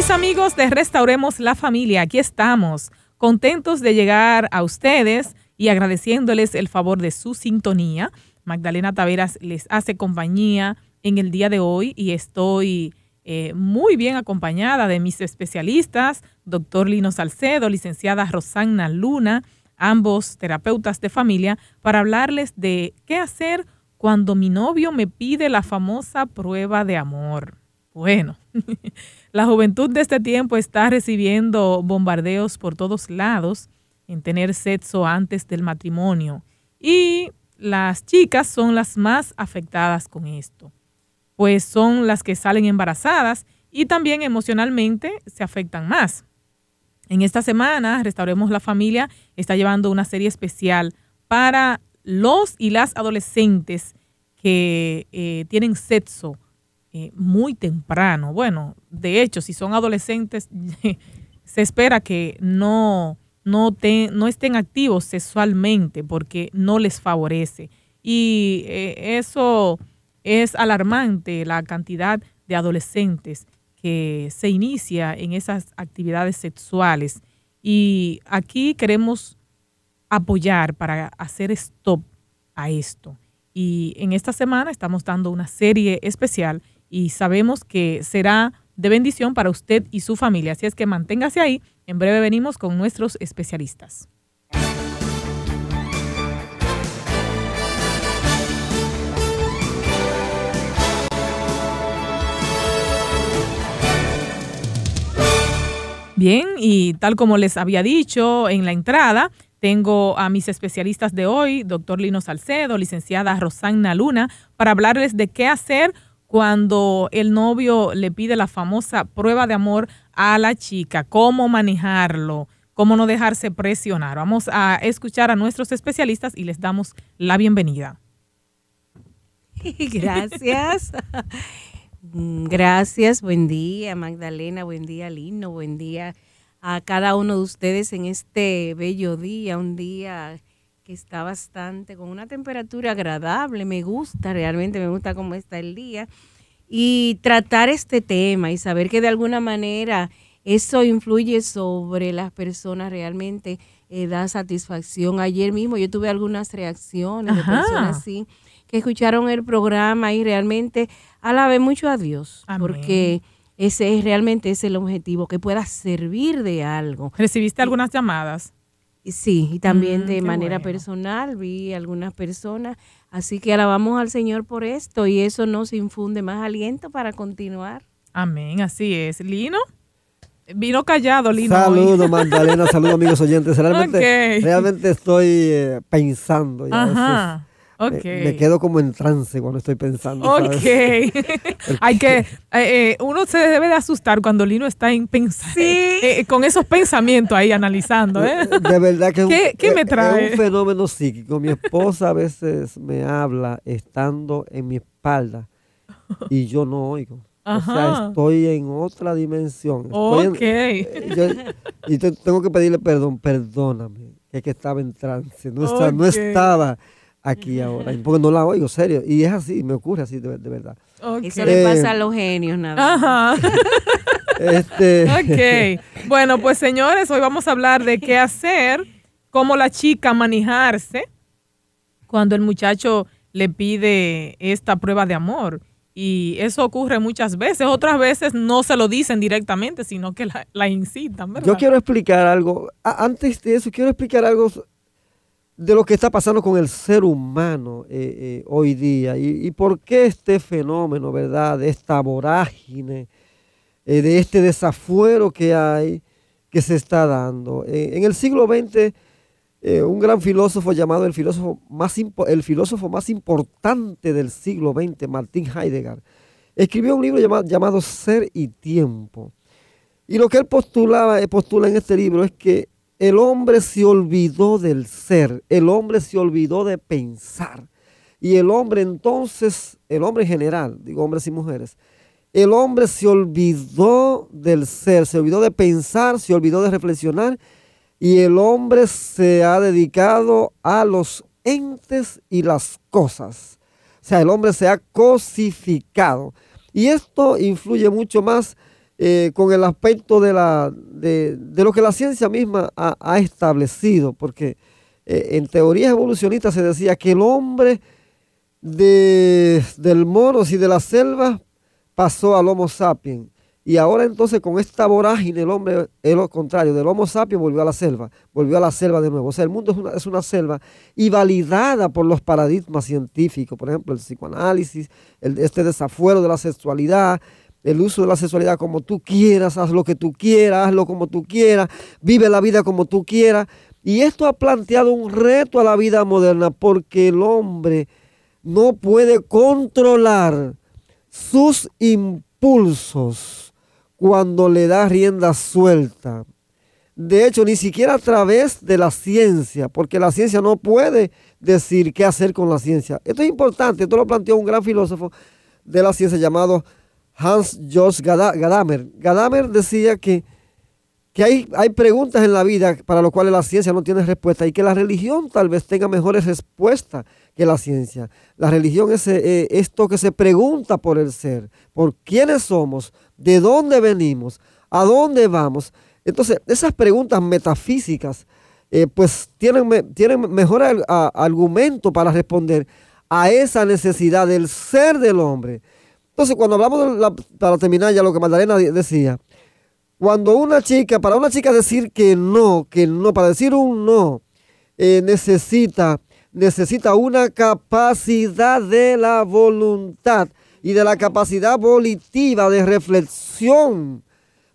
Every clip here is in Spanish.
Mis amigos de Restauremos la Familia, aquí estamos, contentos de llegar a ustedes y agradeciéndoles el favor de su sintonía. Magdalena Taveras les hace compañía en el día de hoy y estoy eh, muy bien acompañada de mis especialistas, doctor Lino Salcedo, licenciada Rosanna Luna, ambos terapeutas de familia, para hablarles de qué hacer cuando mi novio me pide la famosa prueba de amor. Bueno, la juventud de este tiempo está recibiendo bombardeos por todos lados en tener sexo antes del matrimonio y las chicas son las más afectadas con esto, pues son las que salen embarazadas y también emocionalmente se afectan más. En esta semana, Restauremos la Familia está llevando una serie especial para los y las adolescentes que eh, tienen sexo eh, muy temprano. Bueno, de hecho, si son adolescentes, se espera que no, no, no estén activos sexualmente porque no les favorece. Y eh, eso es alarmante, la cantidad de adolescentes que se inicia en esas actividades sexuales. Y aquí queremos apoyar para hacer stop a esto. Y en esta semana estamos dando una serie especial y sabemos que será de bendición para usted y su familia. Así es que manténgase ahí. En breve venimos con nuestros especialistas. Bien, y tal como les había dicho en la entrada, tengo a mis especialistas de hoy, doctor Lino Salcedo, licenciada Rosanna Luna, para hablarles de qué hacer cuando el novio le pide la famosa prueba de amor a la chica, cómo manejarlo, cómo no dejarse presionar. Vamos a escuchar a nuestros especialistas y les damos la bienvenida. Gracias. Gracias, buen día Magdalena, buen día Lino, buen día a cada uno de ustedes en este bello día, un día que está bastante, con una temperatura agradable, me gusta, realmente me gusta cómo está el día, y tratar este tema y saber que de alguna manera eso influye sobre las personas realmente eh, da satisfacción. Ayer mismo yo tuve algunas reacciones de personas así que escucharon el programa y realmente alabé mucho a Dios, porque ese es realmente es el objetivo, que pueda servir de algo. ¿Recibiste algunas llamadas? Sí, y también mm, de manera personal vi algunas personas, así que alabamos al Señor por esto y eso nos infunde más aliento para continuar. Amén, así es. Lino. Vino callado, Lino. Saludos, Magdalena, saludos, amigos oyentes. Realmente, realmente estoy eh, pensando. Me, quedo como en trance cuando estoy pensando. Ok. Hay que, eh, eh, uno se debe de asustar cuando Lino está en pensar, eh, con esos pensamientos ahí analizando. De verdad que ¿Qué, ¿qué me trae? es un fenómeno psíquico. Mi esposa a veces me habla estando en mi espalda y yo no oigo. O sea, estoy en otra dimensión. ok. y tengo que pedirle perdón, perdóname, es que estaba en trance, no, no estaba aquí ahora, porque no la oigo, serio. Y es así, me ocurre así de, verdad. Eso le pasa eh, a los genios, nada. Ajá. este... Ok. Bueno, pues señores, hoy vamos a hablar de qué hacer, cómo la chica manejarse cuando el muchacho le pide esta prueba de amor. Y eso ocurre muchas veces. Otras veces no se lo dicen directamente, sino que la, la incitan. ¿verdad? Yo quiero explicar algo. Antes de eso, quiero explicar algo de lo que está pasando con el ser humano eh, eh, hoy día y, por qué este fenómeno, ¿verdad? De esta vorágine, eh, de este desafuero que hay, que se está dando. en el siglo XX, un gran filósofo llamado el filósofo, más el filósofo más importante del siglo XX, Martin Heidegger, escribió un libro llamado, llamado Ser y Tiempo. Y lo que él postulaba, postula en este libro es que el hombre se olvidó del ser, el hombre se olvidó de pensar. Y el hombre entonces, el hombre en general, digo hombres y mujeres, el hombre se olvidó del ser, se olvidó de pensar, se olvidó de reflexionar y el hombre se ha dedicado a los entes y las cosas. O sea, el hombre se ha cosificado. Y esto influye mucho más eh, con el aspecto de, la, de, lo que la ciencia misma ha, establecido, porque eh, en teorías evolucionistas se decía que el hombre de, del monos y de la selva pasó al Homo sapiens. Y ahora entonces con esta vorágine el hombre es lo contrario, del Homo sapiens volvió a la selva, volvió a la selva de nuevo. O sea, el mundo es una, es una selva y validada por los paradigmas científicos, por ejemplo, el psicoanálisis, el, este desafuero de la sexualidad, el uso de la sexualidad como tú quieras, haz lo que tú quieras, hazlo como tú quieras, vive la vida como tú quieras. Y esto ha planteado un reto a la vida moderna porque el hombre no puede controlar sus impulsos cuando le da rienda suelta. De hecho, ni siquiera a través de la ciencia, porque la ciencia no puede decir qué hacer con la ciencia. Esto es importante, esto lo planteó un gran filósofo de la ciencia llamado Hans Jost Gadamer. Gadamer decía que que hay, hay preguntas en la vida para las cuales la ciencia no tiene respuesta y que la religión tal vez tenga mejores respuestas que la ciencia. La religión es eh, esto que se pregunta por el ser, por quiénes somos, de dónde venimos, a dónde vamos. Entonces, esas preguntas metafísicas, eh, pues tienen, tienen mejor argumento para responder a esa necesidad del ser del hombre. Entonces, cuando hablamos, para terminar ya lo que Magdalena decía, cuando una chica, para una chica decir que no, que no, para decir un no, eh, necesita, necesita una capacidad de la voluntad y de la capacidad volitiva de reflexión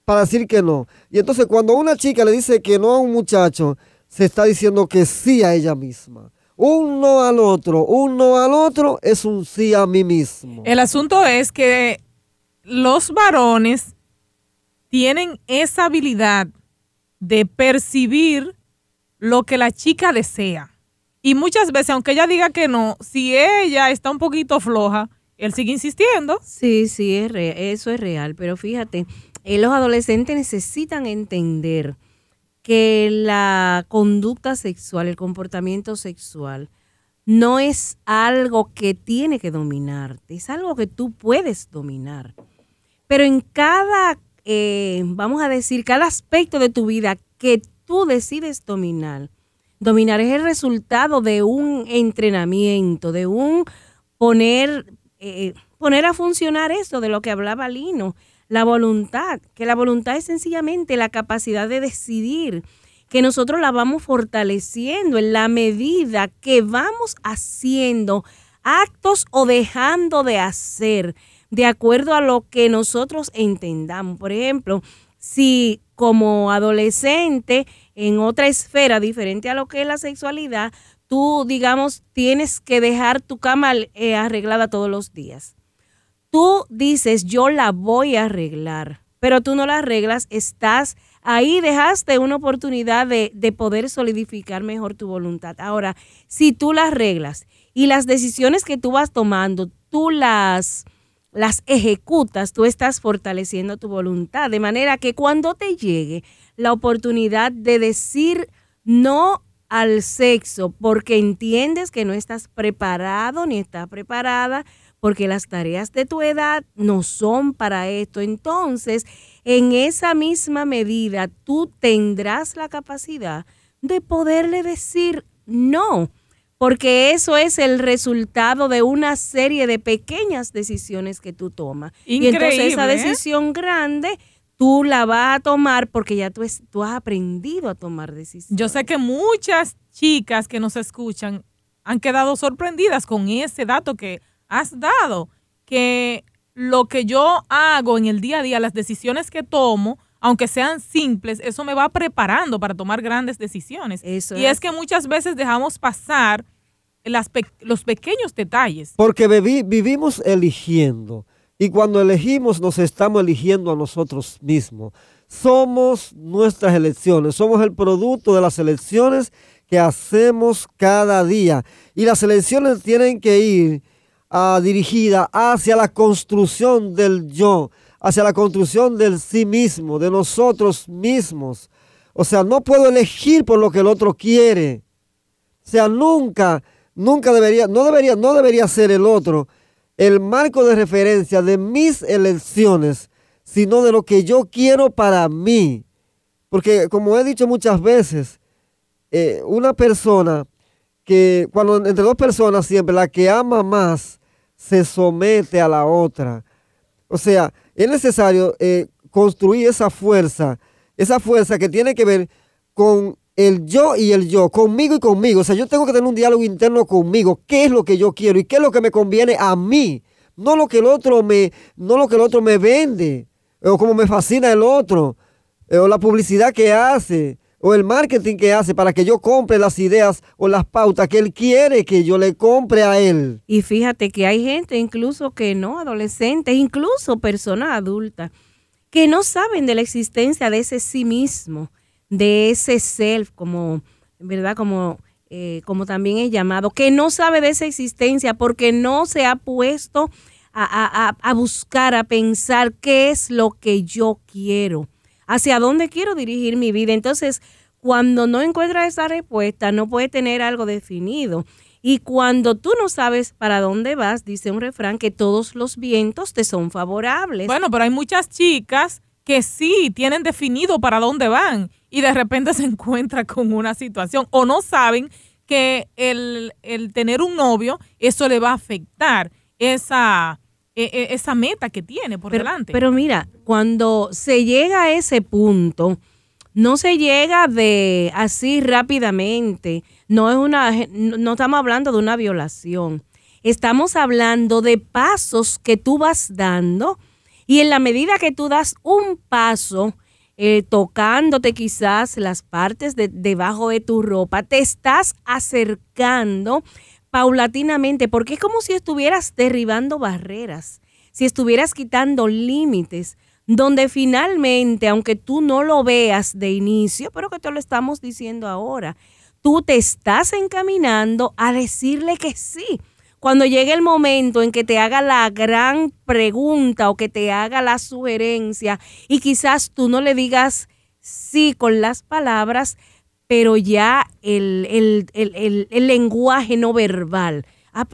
para decir que no. Y entonces cuando una chica le dice que no a un muchacho, se está diciendo que sí a ella misma. Un no al otro, un no al otro es un sí a mí mismo. El asunto es que los varones tienen esa habilidad de percibir lo que la chica desea. Y muchas veces, aunque ella diga que no, si ella está un poquito floja, él sigue insistiendo. Sí, sí, es eso es real. Pero fíjate, eh, los adolescentes necesitan entender que la conducta sexual, el comportamiento sexual, no es algo que tiene que dominarte, es algo que tú puedes dominar. Pero en cada eh, vamos a decir, cada aspecto de tu vida que tú decides dominar. Dominar es el resultado de un entrenamiento, de un poner, eh, poner a funcionar eso de lo que hablaba Lino, la voluntad, que la voluntad es sencillamente la capacidad de decidir, que nosotros la vamos fortaleciendo en la medida que vamos haciendo actos o dejando de hacer de acuerdo a lo que nosotros entendamos. Por ejemplo, si como adolescente en otra esfera diferente a lo que es la sexualidad, tú, digamos, tienes que dejar tu cama eh, arreglada todos los días. Tú dices, yo la voy a arreglar, pero tú no la arreglas, estás ahí, dejaste una oportunidad de, de poder solidificar mejor tu voluntad. Ahora, si tú la arreglas y las decisiones que tú vas tomando, tú las las ejecutas, tú estás fortaleciendo tu voluntad. De manera que cuando te llegue la oportunidad de decir no al sexo porque entiendes que no estás preparado ni estás preparada, porque las tareas de tu edad no son para esto. Entonces, en esa misma medida, tú tendrás la capacidad de poderle decir no porque eso es el resultado de una serie de pequeñas decisiones que tú tomas. y entonces esa ¿eh? decisión grande tú la vas a tomar porque ya tú, tú has aprendido a tomar decisiones. Yo sé que muchas chicas que nos escuchan han quedado sorprendidas con ese dato que has dado, que lo que yo hago en el día a día, las decisiones que tomo, aunque sean simples, eso me va preparando para tomar grandes decisiones. y es. que muchas veces dejamos pasar los pequeños detalles. Porque vivimos eligiendo. Y cuando elegimos nos estamos eligiendo a nosotros mismos. Somos nuestras elecciones, somos el producto de las elecciones que hacemos cada día. Y las elecciones tienen que ir uh, dirigidas hacia la construcción del yo, hacia la construcción del sí mismo, de nosotros mismos. O sea, no puedo elegir por lo que el otro quiere. O sea, nunca, nunca debería, no debería, no debería ser el otro el marco de referencia de mis elecciones, sino de lo que yo quiero para mí. Porque como he dicho muchas veces, eh, una persona que cuando entre dos personas siempre la que ama más se somete a la otra. O sea, es necesario eh, construir esa fuerza, esa fuerza que tiene que ver con el yo y el yo, conmigo y conmigo. O sea, yo tengo que tener un diálogo interno conmigo. ¿Qué es lo que yo quiero y qué es lo que me conviene a mí? No lo que el otro me, no lo que el otro me vende, o como me fascina el otro, eh, o la publicidad que hace, o el marketing que hace para que yo compre las ideas o las pautas que él quiere que yo le compre a él. Y fíjate que hay gente incluso que no, adolescentes, incluso personas adultas, que no saben de la existencia de ese sí mismo, de ese self, como, ¿verdad? Como, eh, como también es llamado, que no sabe de esa existencia porque no se ha puesto a, a, a buscar, a pensar qué es lo que yo quiero, hacia dónde quiero dirigir mi vida. Entonces, cuando no encuentras esa respuesta, no puede tener algo definido. Y cuando tú no sabes para dónde vas, dice un refrán que todos los vientos te son favorables. Bueno, pero hay muchas chicas que sí tienen definido para dónde van y de repente se encuentran con una situación o no saben que el, el tener un novio, eso le va a afectar esa, e, e, esa meta que tiene por pero, delante. Pero mira, cuando se llega a ese punto, no se llega de así rápidamente. No es una no estamos hablando de una violación. Estamos hablando de pasos que tú vas dando y en la medida que tú das un paso eh, tocándote quizás las partes de, debajo de tu ropa, te estás acercando paulatinamente porque es como si estuvieras derribando barreras, si estuvieras quitando límites donde finalmente, aunque tú no lo veas de inicio, pero que te lo estamos diciendo ahora, tú te estás encaminando a decirle que sí. Cuando llegue el momento en que te haga la gran pregunta o que te haga la sugerencia y quizás tú no le digas sí con las palabras, pero ya el, el, el, el lenguaje no verbal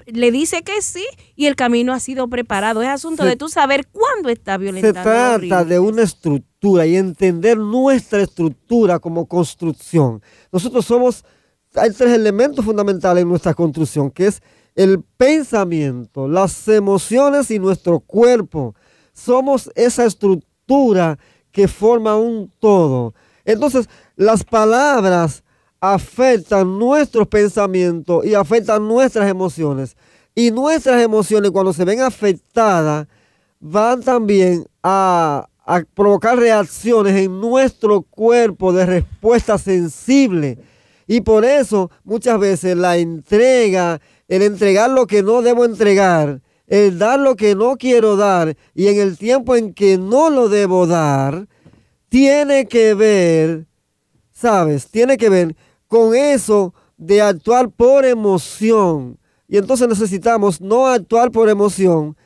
le dice que sí y el camino ha sido preparado. Es asunto de tú saber cuándo está violentando. Se trata de una estructura y entender nuestra estructura como construcción. Nosotros somos, hay tres elementos fundamentales en nuestra construcción, que es el pensamiento, las emociones y nuestro cuerpo. Somos esa estructura que forma un todo. Entonces, las palabras afectan nuestros pensamientos y afectan nuestras emociones. Y nuestras emociones cuando se ven afectadas van también a, provocar reacciones en nuestro cuerpo de respuesta sensible. Y por eso muchas veces la entrega, el entregar lo que no debo entregar, el dar lo que no quiero dar y en el tiempo en que no lo debo dar, tiene que ver, ¿sabes? Tiene que ver con eso de actuar por emoción. Y entonces necesitamos no actuar por emoción,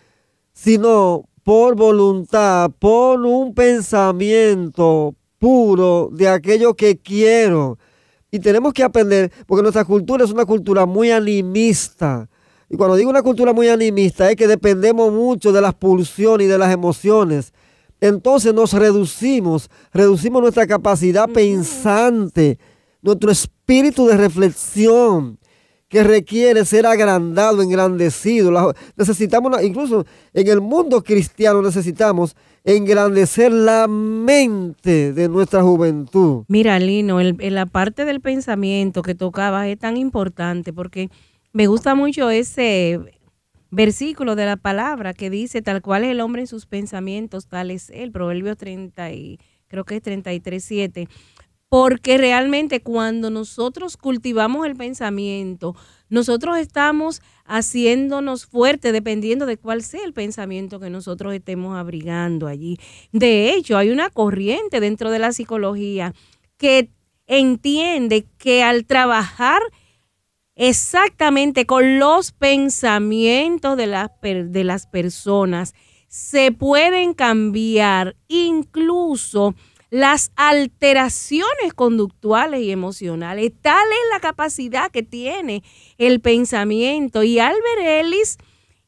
sino por voluntad, por un pensamiento puro de aquello que quiero. Y tenemos que aprender, porque nuestra cultura es una cultura muy animista. Y cuando digo una cultura muy animista es que dependemos mucho de las pulsiones y de las emociones. Entonces nos reducimos, reducimos nuestra capacidad pensante nuestro espíritu de reflexión que requiere ser agrandado, engrandecido. necesitamos, incluso en el mundo cristiano necesitamos engrandecer la mente de nuestra juventud. Mira, Lino, la parte del pensamiento que tocaba es tan importante porque me gusta mucho ese versículo de la palabra que dice, tal cual es el hombre en sus pensamientos, tal es el Proverbio 30 y creo que es 33, 7 porque realmente cuando nosotros cultivamos el pensamiento, nosotros estamos haciéndonos fuertes dependiendo de cuál sea el pensamiento que nosotros estemos abrigando allí. De hecho, hay una corriente dentro de la psicología que entiende que al trabajar exactamente con los pensamientos de las, de las personas, se pueden cambiar incluso las alteraciones conductuales y emocionales. Tal es la capacidad que tiene el pensamiento. Y Albert Ellis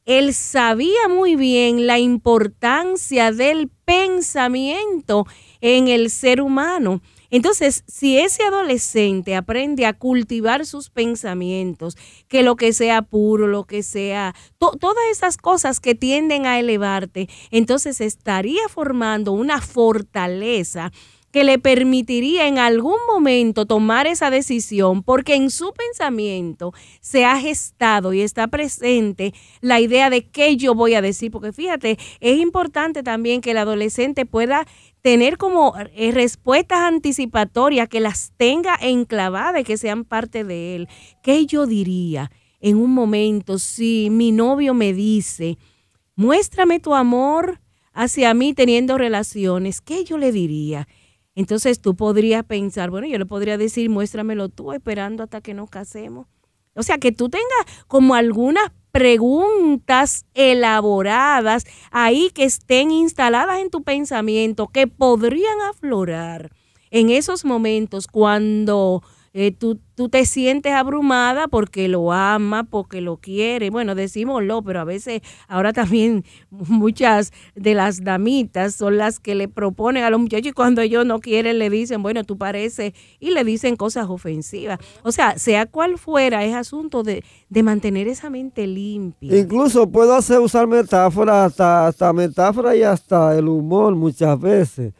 él sabía muy bien la importancia del pensamiento en el ser humano. Entonces, si ese adolescente aprende a cultivar sus pensamientos, que lo que sea puro, lo que sea, todas esas cosas que tienden a elevarte, entonces estaría formando una fortaleza que le permitiría en algún momento tomar esa decisión, porque en su pensamiento se ha gestado y está presente la idea de qué yo voy a decir, porque fíjate, es importante también que el adolescente pueda tener como eh, respuestas anticipatorias, que las tenga enclavadas y que sean parte de él. ¿Qué yo diría en un momento si mi novio me dice, muéstrame tu amor hacia mí teniendo relaciones? ¿Qué yo le diría? Entonces tú podrías pensar, bueno, yo le podría decir, muéstramelo tú esperando hasta que nos casemos. O sea, que tú tengas como algunas preguntas elaboradas ahí que estén instaladas en tu pensamiento, que podrían aflorar en esos momentos cuando eh, tú, tú, te sientes abrumada porque lo ama, porque lo quiere. Bueno, decímoslo, pero a veces ahora también muchas de las damitas son las que le proponen a los muchachos y cuando ellos no quieren le dicen, bueno, tú pareces, y le dicen cosas ofensivas. O sea, sea cual fuera, es asunto de, de mantener esa mente limpia. Incluso puedo hacer usar metáforas, hasta, hasta metáfora y hasta el humor muchas veces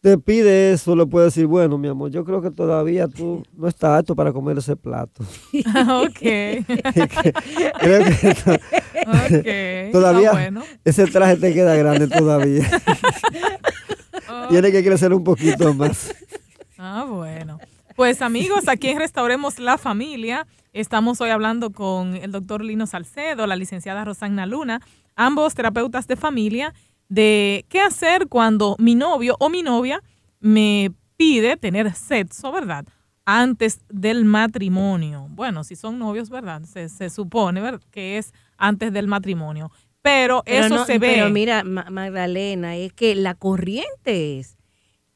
te pide eso, le puedes decir, bueno, mi amor, yo creo que todavía tú no estás apto para comer ese plato. ok. creo que todavía ese traje te queda grande todavía. Tiene que crecer un poquito más. Ah, bueno. Pues amigos, aquí en Restauremos la Familia, estamos hoy hablando con el doctor Lino Salcedo, la licenciada Rosana Luna, ambos terapeutas de familia de qué hacer cuando mi novio o mi novia me pide tener sexo, ¿verdad? Antes del matrimonio. Bueno, si son novios, ¿verdad? Se, supone ¿verdad? que es antes del matrimonio. Pero, eso se ve. Pero mira, Magdalena, es que la corriente es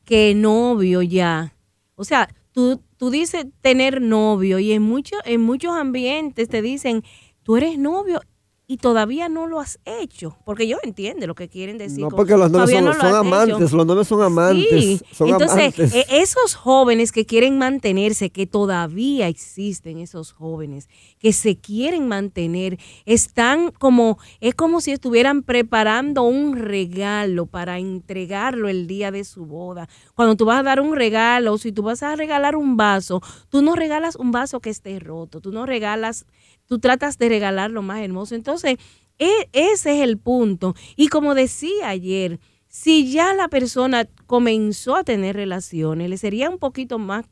que novio ya. O sea, tú, tú dices tener novio y en, muchos en muchos ambientes te dicen, tú eres novio y todavía no lo has hecho, porque yo entiendo lo que quieren decir. No, porque los novios son, amantes, los novios son amantes. Sí. Entonces, e, esos jóvenes que quieren mantenerse, que todavía existen esos jóvenes, que se quieren mantener, están como, es como si estuvieran preparando un regalo para entregarlo el día de su boda. Cuando tú vas a dar un regalo, si tú vas a regalar un vaso, tú no regalas un vaso que esté roto, tú no regalas tú tratas de regalar lo más hermoso. Entonces, e, ese es el punto. Y como decía ayer, si ya la persona comenzó a tener relaciones, le sería un poquito más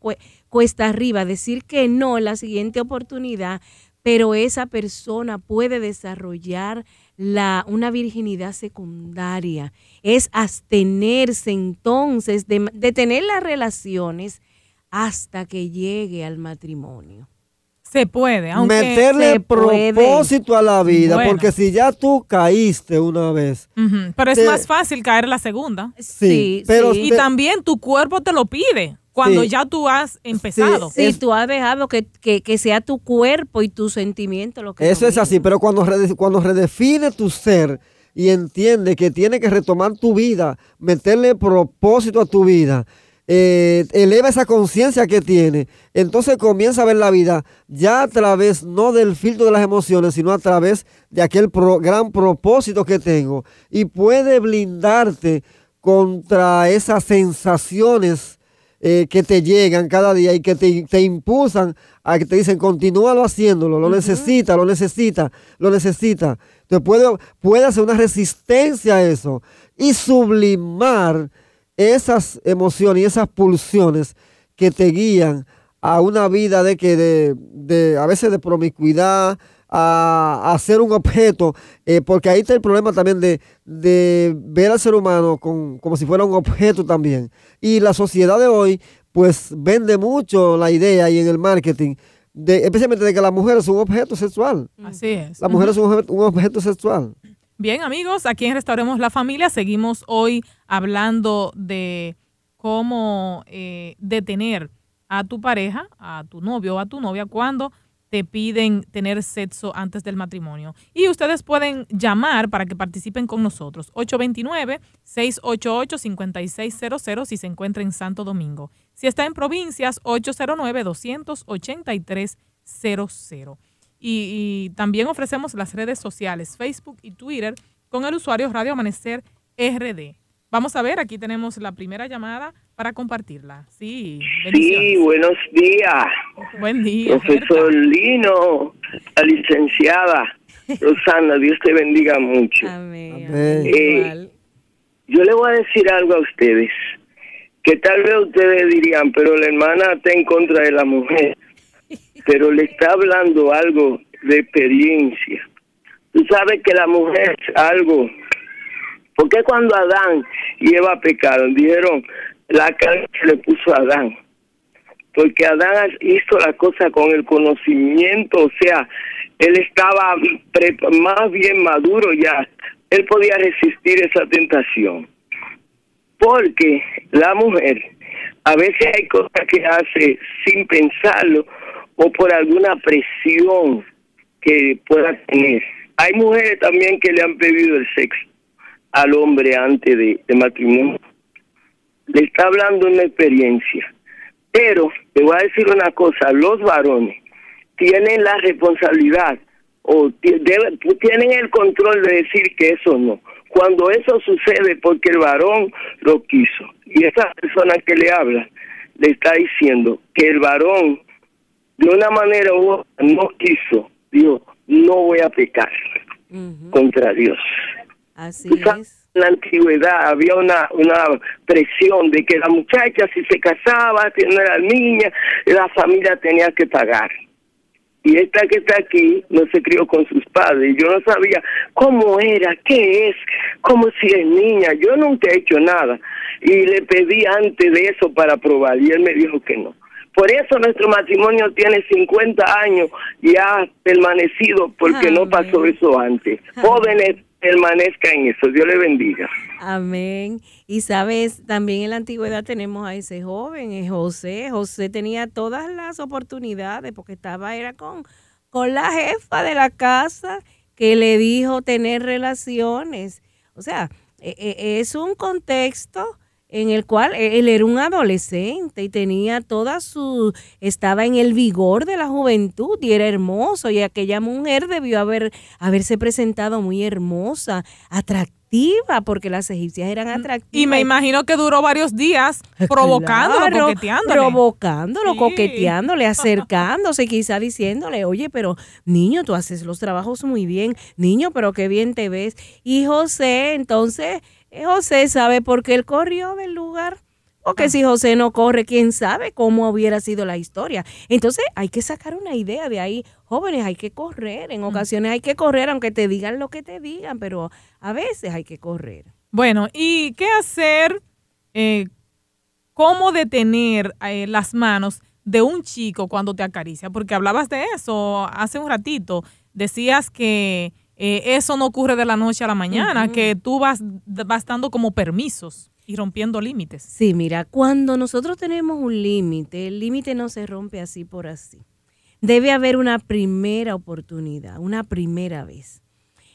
cuesta arriba decir que no en la siguiente oportunidad, pero esa persona puede desarrollar la, una virginidad secundaria. Es abstenerse entonces de, de tener las relaciones hasta que llegue al matrimonio. Se puede, aunque meterle propósito a la vida, porque si ya tú caíste una vez. Pero es más fácil caer la segunda. Sí, pero y también tu cuerpo te lo pide cuando ya tú has empezado. Sí, tú has dejado que, sea tu cuerpo y tu sentimiento lo que Eso es así, pero cuando, cuando redefine tu ser y entiende que tiene que retomar tu vida, meterle propósito a tu vida, eh, eleva esa conciencia que tiene, entonces comienza a ver la vida ya a través no del filtro de las emociones, sino a través de aquel gran propósito que tengo. Y puede blindarte contra esas sensaciones eh, que te llegan cada día y que te, impulsan a que te dicen continúalo haciéndolo, lo necesita, lo necesita, lo necesita. Entonces puede, puede hacer una resistencia a eso y sublimar esas emociones y esas pulsiones que te guían a una vida de que de, a veces de promiscuidad, a, a ser un objeto, eh, porque ahí está el problema también de, ver al ser humano como si fuera un objeto también. Y la sociedad de hoy, pues vende mucho la idea y en el marketing, de, especialmente de que la mujer es un objeto sexual. Así es. La mujer es un objeto, un objeto sexual. Bien, amigos, aquí en Restauremos la Familia seguimos hoy hablando de cómo eh, detener a tu pareja, a tu novio o a tu novia cuando te piden tener sexo antes del matrimonio. Y ustedes pueden llamar para que participen con nosotros. 829-688-5600 si se encuentra en Santo Domingo. Si está en provincias, 809-283-00. Y, y también ofrecemos las redes sociales, Facebook y Twitter, con el usuario Radio Amanecer RD. Vamos a ver, aquí tenemos la primera llamada para compartirla. Sí, sí buenos días. Buen día. Profesor Lino, la licenciada Rosana, Dios te bendiga mucho. Amén. Eh, yo le voy a decir algo a ustedes, que tal vez ustedes dirían, pero la hermana está en contra de la mujer, pero le está hablando algo de experiencia. Tú sabes que la mujer es algo porque cuando Adán y Eva pecaron, dijeron, la carne se le puso a Adán? Porque Adán hizo la cosa con el conocimiento, o sea, él estaba más bien maduro ya, él podía resistir esa tentación. Porque la mujer a veces hay cosas que hace sin pensarlo o por alguna presión que pueda tener. Hay mujeres también que le han pedido el sexo al hombre antes de, matrimonio. Le está hablando una experiencia. Pero te voy a decir una cosa, los varones tienen la responsabilidad o tienen el control de decir que eso no. Cuando eso sucede porque el varón lo quiso y esa persona que le habla le está diciendo que el varón de una manera u otra no quiso, dijo, no voy a pecar contra Dios. Así es. En la antigüedad había una, una presión de que la muchacha si se casaba, si no era niña, la familia tenía que pagar. Y esta que está aquí no se crió con sus padres. Yo no sabía cómo era, qué es, cómo si es niña. Yo nunca he hecho nada. Y le pedí antes de eso para probar y él me dijo que no. Por eso nuestro matrimonio tiene 50 años y ha permanecido porque no pasó eso antes. Jóvenes permanezca en eso. Dios le bendiga. Amén. Y sabes, también en la antigüedad tenemos a ese joven, es José. José tenía todas las oportunidades porque estaba, era con, con la jefa de la casa que le dijo tener relaciones. O sea, e, e, es un contexto en el cual e, él era un adolescente y tenía toda su, estaba en el vigor de la juventud y era hermoso y aquella mujer debió haber, haberse presentado muy hermosa, atractiva, porque las egipcias eran atractivas. Y me imagino que duró varios días provocándolo, coqueteándole. Provocándolo, coqueteándole, acercándose, quizá diciéndole, oye, pero niño, tú haces los trabajos muy bien, niño, pero qué bien te ves. Y José, entonces José sabe por qué él corrió del lugar. Porque si José no corre, quién sabe cómo hubiera sido la historia. Entonces hay que sacar una idea de ahí. Jóvenes, hay que correr. En ocasiones hay que correr, aunque te digan lo que te digan, pero a veces hay que correr. Bueno, ¿y qué hacer? Eh, ¿Cómo detener eh, las manos de un chico cuando te acaricia? Porque hablabas de eso hace un ratito. Decías que eh, eso no ocurre de la noche a la mañana, que tú vas, vas dando como permisos y rompiendo límites. Sí, mira, cuando nosotros tenemos un límite, el límite no se rompe así por así. Debe haber una primera oportunidad, una primera vez.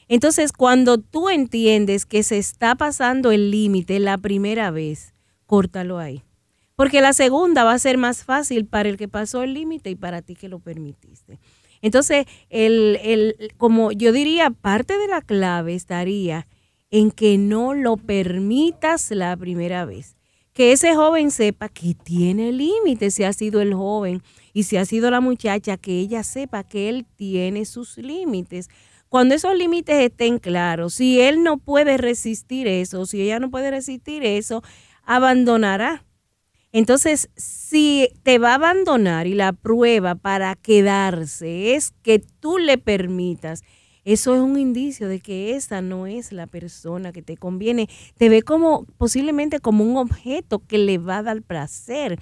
Entonces, cuando tú entiendes que se está pasando el límite la primera vez, córtalo ahí. Porque la segunda va a ser más fácil para el que pasó el límite y para ti que lo permitiste. Entonces, el, el, como yo diría, parte de la clave estaría en que no lo permitas la primera vez. Que ese joven sepa que tiene límites, si ha sido el joven y si ha sido la muchacha, que ella sepa que él tiene sus límites. Cuando esos límites estén claros, si él no puede resistir eso, si ella no puede resistir eso, abandonará entonces, si te va a abandonar y la prueba para quedarse es que tú le permitas, eso es un indicio de que esa no es la persona que te conviene. Te ve como posiblemente como un objeto que le va a dar placer.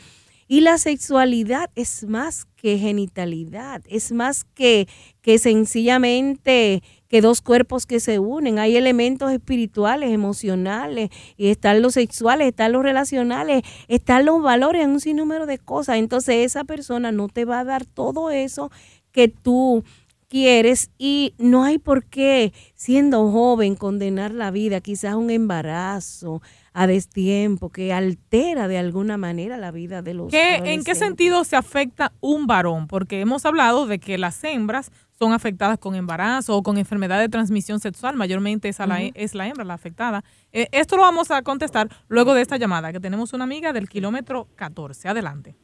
Y la sexualidad es más que genitalidad, es más que, que sencillamente que dos cuerpos que se unen. Hay elementos espirituales, emocionales, y están los sexuales, están los relacionales, están los valores, un sinnúmero de cosas. Entonces esa persona no te va a dar todo eso que tú quieres y no hay por qué, siendo joven, condenar la vida, quizás un embarazo a destiempo que altera de alguna manera la vida de los ¿Qué, ¿En qué sentido se afecta un varón? Porque hemos hablado de que las hembras son afectadas con embarazo o con enfermedad de transmisión sexual, mayormente es, la, es la hembra la afectada. Eh, esto lo vamos a contestar luego de esta llamada, que tenemos una amiga del kilómetro 14. Adelante.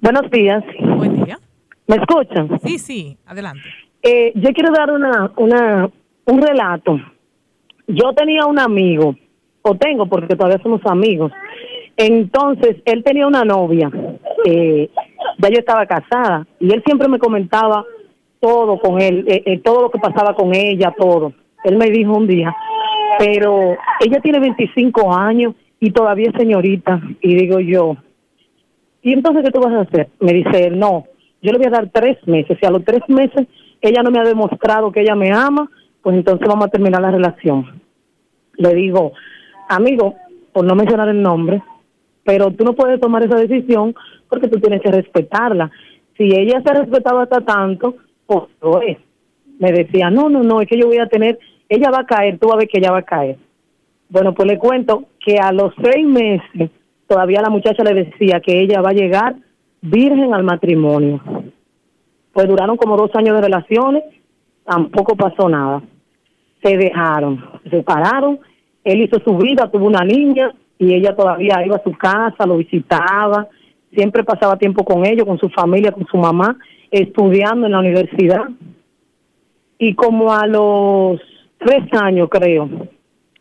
Buenos días. Buen día. ¿Me escuchan? Sí, sí, adelante. Eh, yo quiero dar una, una, un relato. Yo tenía un amigo, o tengo porque todavía somos amigos. Entonces, él tenía una novia. Eh, ya yo estaba casada y él siempre me comentaba todo con él, eh, eh, todo lo que pasaba con ella, todo. Él me dijo un día, pero ella tiene 25 años y todavía es señorita. Y digo yo, ¿y entonces qué tú vas a hacer? Me dice él, no, yo le voy a dar tres meses. Si a los tres meses ella no me ha demostrado que ella me ama, pues entonces vamos a terminar la relación. Le digo, amigo, por no mencionar el nombre, pero tú no puedes tomar esa decisión porque tú tienes que respetarla. Si ella se ha respetado hasta tanto, lo es. Me decía, no, no, no, es que yo voy a tener, ella va a caer, tú vas a ver que ella va a caer. Bueno, pues le cuento que a los seis meses todavía la muchacha le decía que ella va a llegar virgen al matrimonio. Pues duraron como dos años de relaciones, tampoco pasó nada. Se dejaron, se separaron, él hizo su vida, tuvo una niña y ella todavía iba a su casa, lo visitaba, siempre pasaba tiempo con ellos, con su familia, con su mamá, estudiando en la universidad. Y como a los tres años, creo,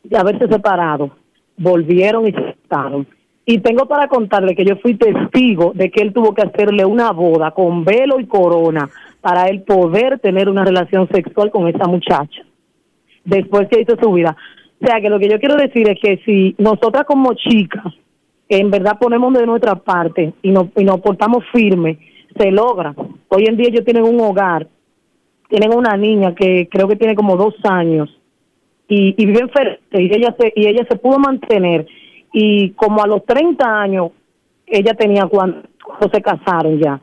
de haberse separado, volvieron y se separaron. Y tengo para contarle que yo fui testigo de que él tuvo que hacerle una boda con velo y corona para él poder tener una relación sexual con esa muchacha. Después que hizo su vida. O sea, que lo que yo quiero decir es que si nosotras como chicas en verdad ponemos de nuestra parte y nos, y nos portamos firmes, se logra. Hoy en día ellos tienen un hogar, tienen una niña que creo que tiene como dos años y, y vive y ella se, y ella se pudo mantener y como a los 30 años ella tenía cuando, se casaron ya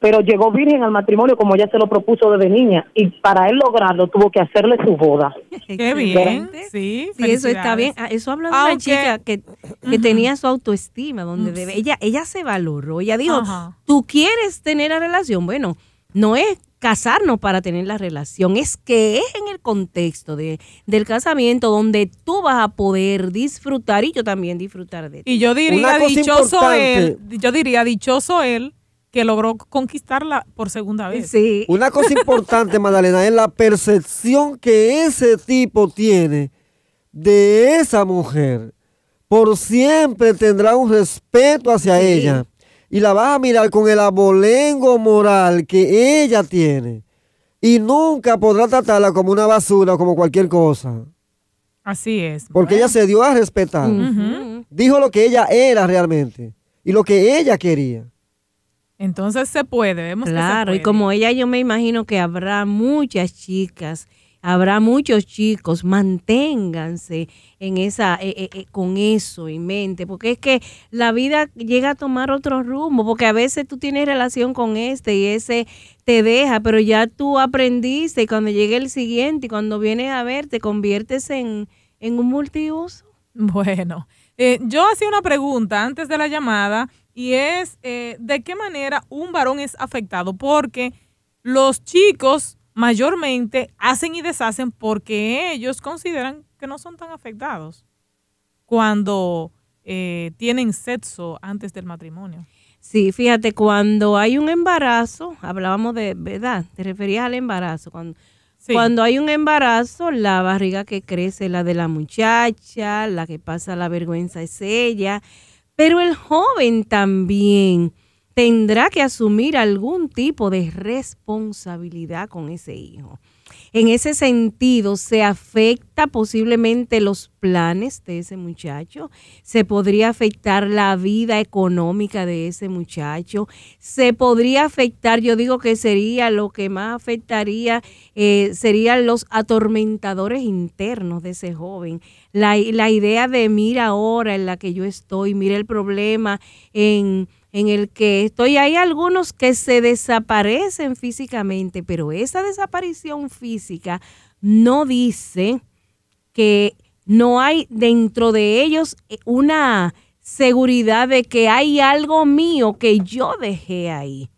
pero llegó virgen al matrimonio como ella se lo propuso desde niña y para él lograrlo tuvo que hacerle su boda. Qué bien, sí, sí eso está bien. Ah, eso habla de una chica que, que tenía su autoestima, donde debe, ella ella se valoró, ella dijo, tú quieres tener la relación, bueno, no es casarnos para tener la relación, es que es en el contexto de, del casamiento donde tú vas a poder disfrutar y yo también disfrutar de ti. Y yo diría dichoso él, yo diría dichoso él que logró conquistarla por segunda vez. Sí. Una cosa importante, Magdalena, es la percepción que ese tipo tiene de esa mujer. Por siempre tendrá un respeto hacia ella y la vas a mirar con el abolengo moral que ella tiene y nunca podrá tratarla como una basura o como cualquier cosa. Así es. Porque ella se dio a respetar. Dijo lo que ella era realmente y lo que ella quería. Entonces se puede, vemos claro, y como ella yo me imagino que habrá muchas chicas, habrá muchos chicos, manténganse en esa, eh, eh, eh, con eso en mente, porque es que la vida llega a tomar otro rumbo, porque a veces tú tienes relación con este y ese te deja, pero ya tú aprendiste y cuando llegue el siguiente y cuando vienes a ver te conviertes en, en un multiuso. Bueno, yo hacía una pregunta antes de la llamada y es eh, de qué manera un varón es afectado, porque los chicos mayormente hacen y deshacen porque ellos consideran que no son tan afectados cuando eh, tienen sexo antes del matrimonio. Sí, fíjate, cuando hay un embarazo, hablábamos de, ¿verdad? Te referías al embarazo. Cuando, cuando hay un embarazo, la barriga que crece la de la muchacha, la que pasa la vergüenza es ella. Pero el joven también tendrá que asumir algún tipo de responsabilidad con ese hijo. En ese sentido, se afecta posiblemente los planes de ese muchacho, se podría afectar la vida económica de ese muchacho, se podría afectar, yo digo que sería lo que más afectaría, eh, serían los atormentadores internos de ese joven. La, la idea de mira ahora en la que yo estoy, mira el problema en en el que estoy, hay algunos que se desaparecen físicamente, pero esa desaparición física no dice que no hay dentro de ellos eh, una seguridad de que hay algo mío que yo dejé ahí.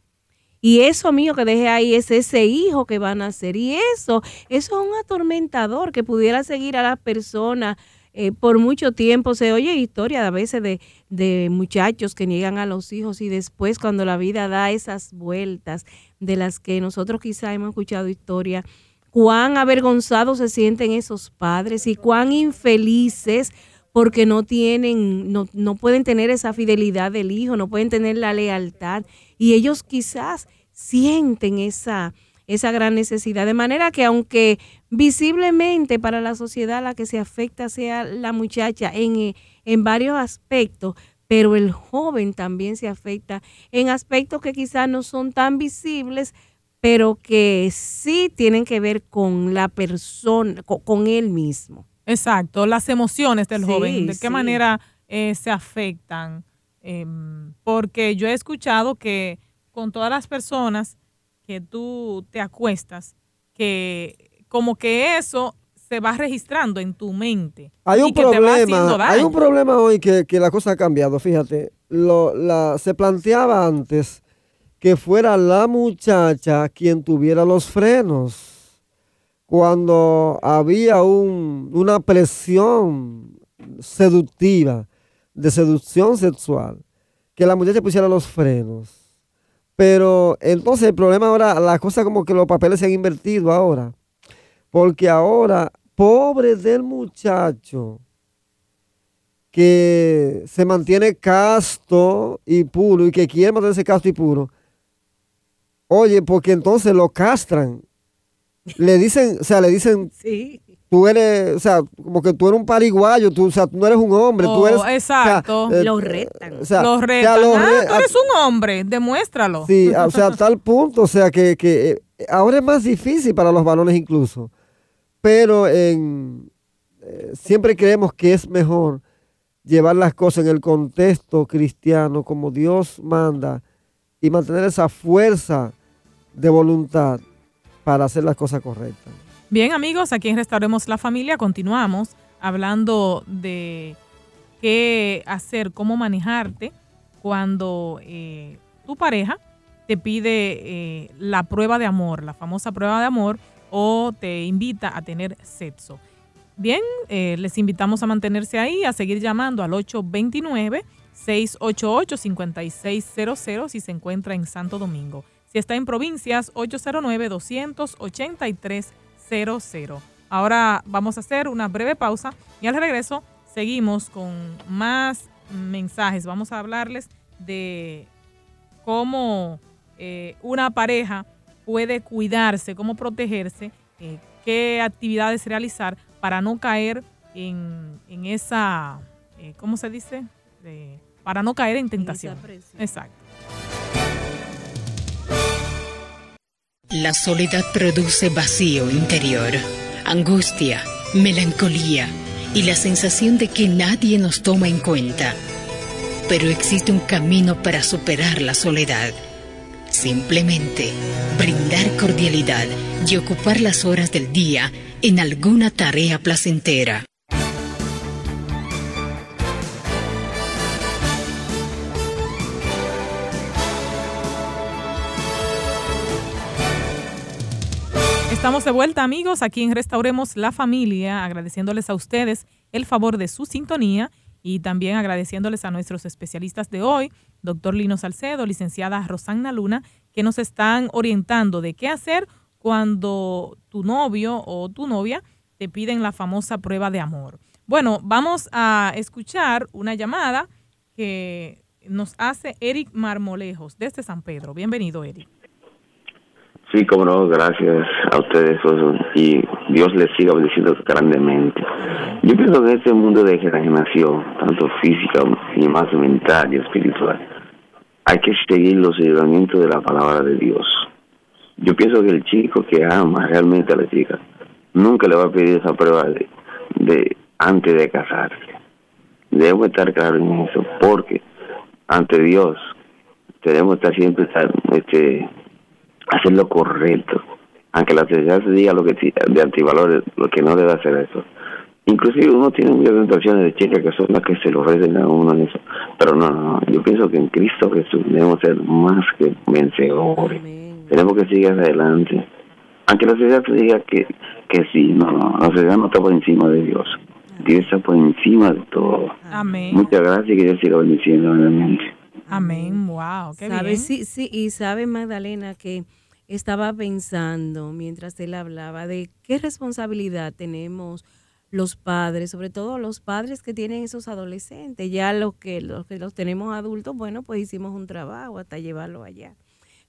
Y eso mío que dejé ahí es ese hijo que van a nacer. Y eso, eso es un atormentador que pudiera seguir a la persona eh, por mucho tiempo. Se oye historia a veces de, de muchachos que niegan a los hijos y después cuando la vida da esas vueltas de las que nosotros quizá hemos escuchado historia, cuán avergonzados se sienten esos padres y cuán infelices porque no tienen, no, no pueden tener esa fidelidad del hijo, no pueden tener la lealtad y ellos quizás sienten esa, esa gran necesidad. De manera que aunque visiblemente para la sociedad la que se afecta sea la muchacha en, eh, en varios aspectos, pero el joven también se afecta en aspectos que quizás no son tan visibles, pero que sí tienen que ver con la persona, con, él mismo. Exacto, las emociones del joven, de qué manera eh, se afectan. Em, porque yo he escuchado que con todas las personas que tú te acuestas, que como que eso se va registrando en tu mente. Hay un problema, hay un problema hoy que, la cosa ha cambiado, fíjate. Lo, la, se planteaba antes que fuera la muchacha quien tuviera los frenos. Cuando había un, una presión seductiva, de seducción sexual, que la muchacha pusiera los frenos. Pero entonces el problema ahora, la cosa como que los papeles se han invertido ahora. Porque ahora, pobre del muchacho que se mantiene casto y puro y que quiere mantenerse casto y puro, Oye, porque entonces lo castran. Le dicen, o sea, le dicen, sí. tú eres, o sea, como que tú eres un pariguayo, tú, o sea, tú no eres un hombre, tú eres... Oh, exacto. Eh, lo retan. O sea, los retan. ah, tú eres un hombre, demuéstralo. Sí, o sea, a tal punto, o sea, que, que eh, ahora es más difícil para los varones incluso. Pero en, eh, siempre creemos que es mejor llevar las cosas en el contexto cristiano como Dios manda y mantener esa fuerza de voluntad para hacer las cosas correctas. Bien amigos, aquí en Restauremos la Familia continuamos hablando de qué hacer, cómo manejarte cuando eh, tu pareja te pide eh, la prueba de amor, la famosa prueba de amor, o te invita a tener sexo. Bien, eh, les invitamos a mantenerse ahí, a seguir llamando al 829-688-5600 si se encuentra en Santo Domingo. Si está en provincias, 809-283-00. Ahora vamos a hacer una breve pausa y al regreso seguimos con más mensajes. Vamos a hablarles de cómo eh, una pareja puede cuidarse, cómo protegerse, eh, qué actividades realizar para no caer en, esa, eh, ¿cómo se dice? para no caer en tentación. Exacto. La soledad produce vacío interior, angustia, melancolía y la sensación de que nadie nos toma en cuenta. Pero existe un camino para superar la soledad. Simplemente brindar cordialidad y ocupar las horas del día en alguna tarea placentera. Estamos de vuelta amigos aquí en Restauremos la Familia, agradeciéndoles a ustedes el favor de su sintonía y también agradeciéndoles a nuestros especialistas de hoy, doctor Lino Salcedo, licenciada Rosanna Luna, que nos están orientando de qué hacer cuando tu novio o tu novia te piden la famosa prueba de amor. Bueno, vamos a escuchar una llamada que nos hace Eric Marmolejos desde San Pedro. Bienvenido, Eric. Sí, como no, gracias a ustedes pues, y Dios les siga bendiciendo grandemente. Yo pienso que este mundo de generación, tanto física y más mental y espiritual, hay que seguir los lineamientos de la palabra de Dios. Yo pienso que el chico que ama realmente a la chica nunca le va a pedir esa prueba de, de antes de casarse. Debemos estar claros en eso, porque ante Dios tenemos que estar siempre estar, este, hacer lo correcto, aunque la sociedad se diga lo que de antivalores, lo que no debe hacer eso. Inclusive uno tiene muchas tentaciones de chicas que son las que se lo ofrecen a uno en eso, pero no, no, yo pienso que en Cristo Jesús debemos ser más que vencedores, tenemos que seguir adelante, aunque la sociedad se diga que, que sí, no, no, la sociedad no está por encima de Dios, Dios está por encima de todo. Amén. Muchas gracias y que Dios siga bendiciendo realmente. Amén, wow, qué ¿Sabe? bien. Sí, sí, y sabe Magdalena que estaba pensando mientras él hablaba de qué responsabilidad tenemos los padres, sobre todo los padres que tienen esos adolescentes, ya los que los que los tenemos adultos, bueno, pues hicimos un trabajo hasta llevarlo allá.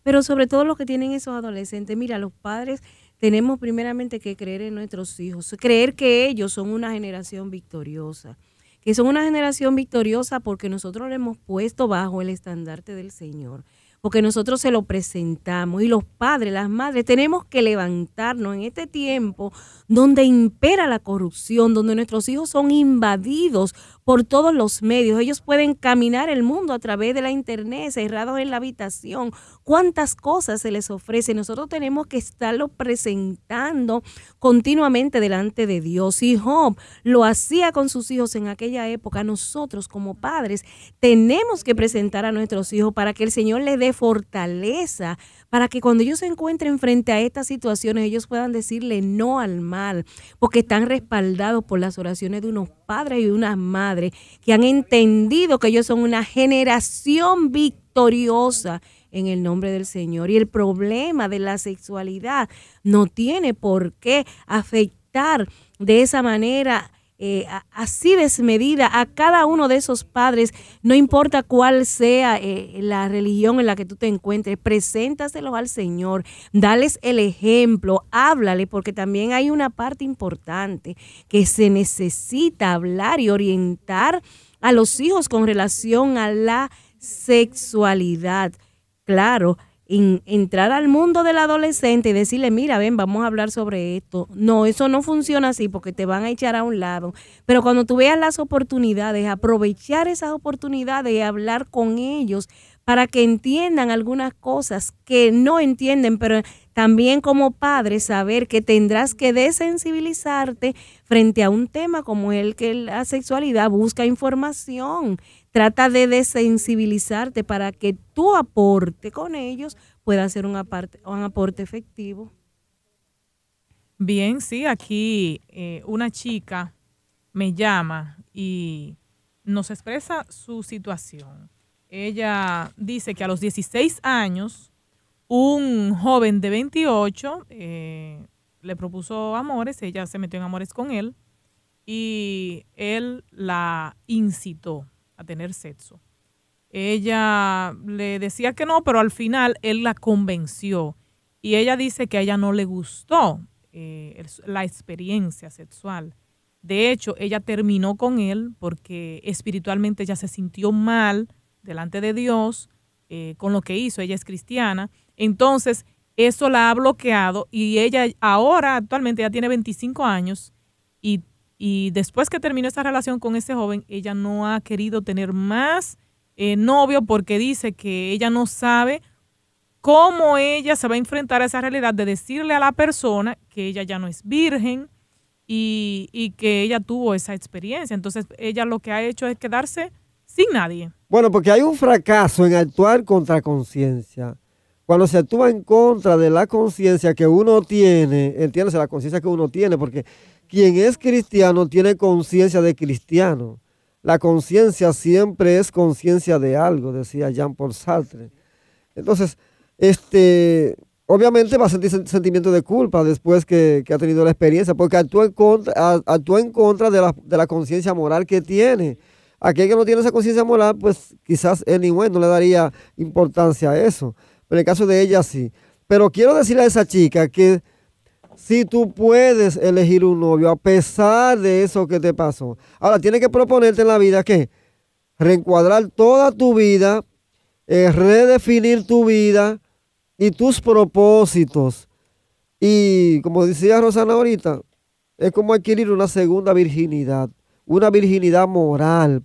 Pero sobre todo los que tienen esos adolescentes, mira, los padres tenemos primeramente que creer en nuestros hijos, creer que ellos son una generación victoriosa, que son una generación victoriosa porque nosotros lo hemos puesto bajo el estandarte del Señor porque nosotros se lo presentamos y los padres, las madres, tenemos que levantarnos en este tiempo donde impera la corrupción, donde nuestros hijos son invadidos por todos los medios. Ellos pueden caminar el mundo a través de la internet, cerrados en la habitación. ¿Cuántas cosas se les ofrece? Nosotros tenemos que estarlo presentando continuamente delante de Dios. Y Job lo hacía con sus hijos en aquella época. Nosotros como padres tenemos que presentar a nuestros hijos para que el Señor les dé fortaleza, para que cuando ellos se encuentren frente a estas situaciones, ellos puedan decirle no al mal, porque están respaldados por las oraciones de unos padres y unas madres que han entendido que ellos son una generación victoriosa en el nombre del Señor. Y el problema de la sexualidad no tiene por qué afectar de esa manera eh, así desmedida a cada uno de esos padres, no importa cuál sea eh, la religión en la que tú te encuentres, preséntaselos al Señor, dales el ejemplo, háblale, porque también hay una parte importante que se necesita hablar y orientar a los hijos con relación a la sexualidad. Claro, entrar al mundo del adolescente y decirle, mira, ven, vamos a hablar sobre esto. No, eso no funciona así porque te van a echar a un lado. Pero cuando tú veas las oportunidades, aprovechar esas oportunidades y hablar con ellos para que entiendan algunas cosas que no entienden, pero también como padre saber que tendrás que desensibilizarte frente a un tema como el que la sexualidad busca información Trata de desensibilizarte para que tu aporte con ellos pueda ser un, un aporte efectivo. Bien, sí, aquí eh, una chica me llama y nos expresa su situación. Ella dice que a los 16 años, un joven de 28 eh, le propuso amores, ella se metió en amores con él y él la incitó a tener sexo. Ella le decía que no, pero al final él la convenció y ella dice que a ella no le gustó eh, la experiencia sexual. De hecho, ella terminó con él porque espiritualmente ella se sintió mal delante de Dios eh, con lo que hizo. Ella es cristiana. Entonces, eso la ha bloqueado y ella ahora actualmente ya tiene 25 años y después que terminó esa relación con ese joven, ella no ha querido tener más eh, novio porque dice que ella no sabe cómo ella se va a enfrentar a esa realidad de decirle a la persona que ella ya no es virgen y, y que ella tuvo esa experiencia. Entonces ella lo que ha hecho es quedarse sin nadie. Bueno, porque hay un fracaso en actuar contra conciencia. Cuando se actúa en contra de la conciencia que uno tiene, entiéndase la conciencia que uno tiene, porque quien es cristiano tiene conciencia de cristiano. La conciencia siempre es conciencia de algo, decía Jean Paul Sartre. Entonces, este, obviamente va a sentir sentimiento de culpa después que, ha tenido la experiencia, porque actúa en contra, actúa en contra de la, de la conciencia moral que tiene. Aquel que no tiene esa conciencia moral, pues quizás él ni bueno no le daría importancia a eso. Pero en el caso de ella sí. Pero quiero decirle a esa chica que si tú puedes elegir un novio a pesar de eso que te pasó, ahora tienes que proponerte en la vida que reencuadrar toda tu vida, eh, redefinir tu vida y tus propósitos. Y como decía Rosana ahorita, es como adquirir una segunda virginidad, una virginidad moral,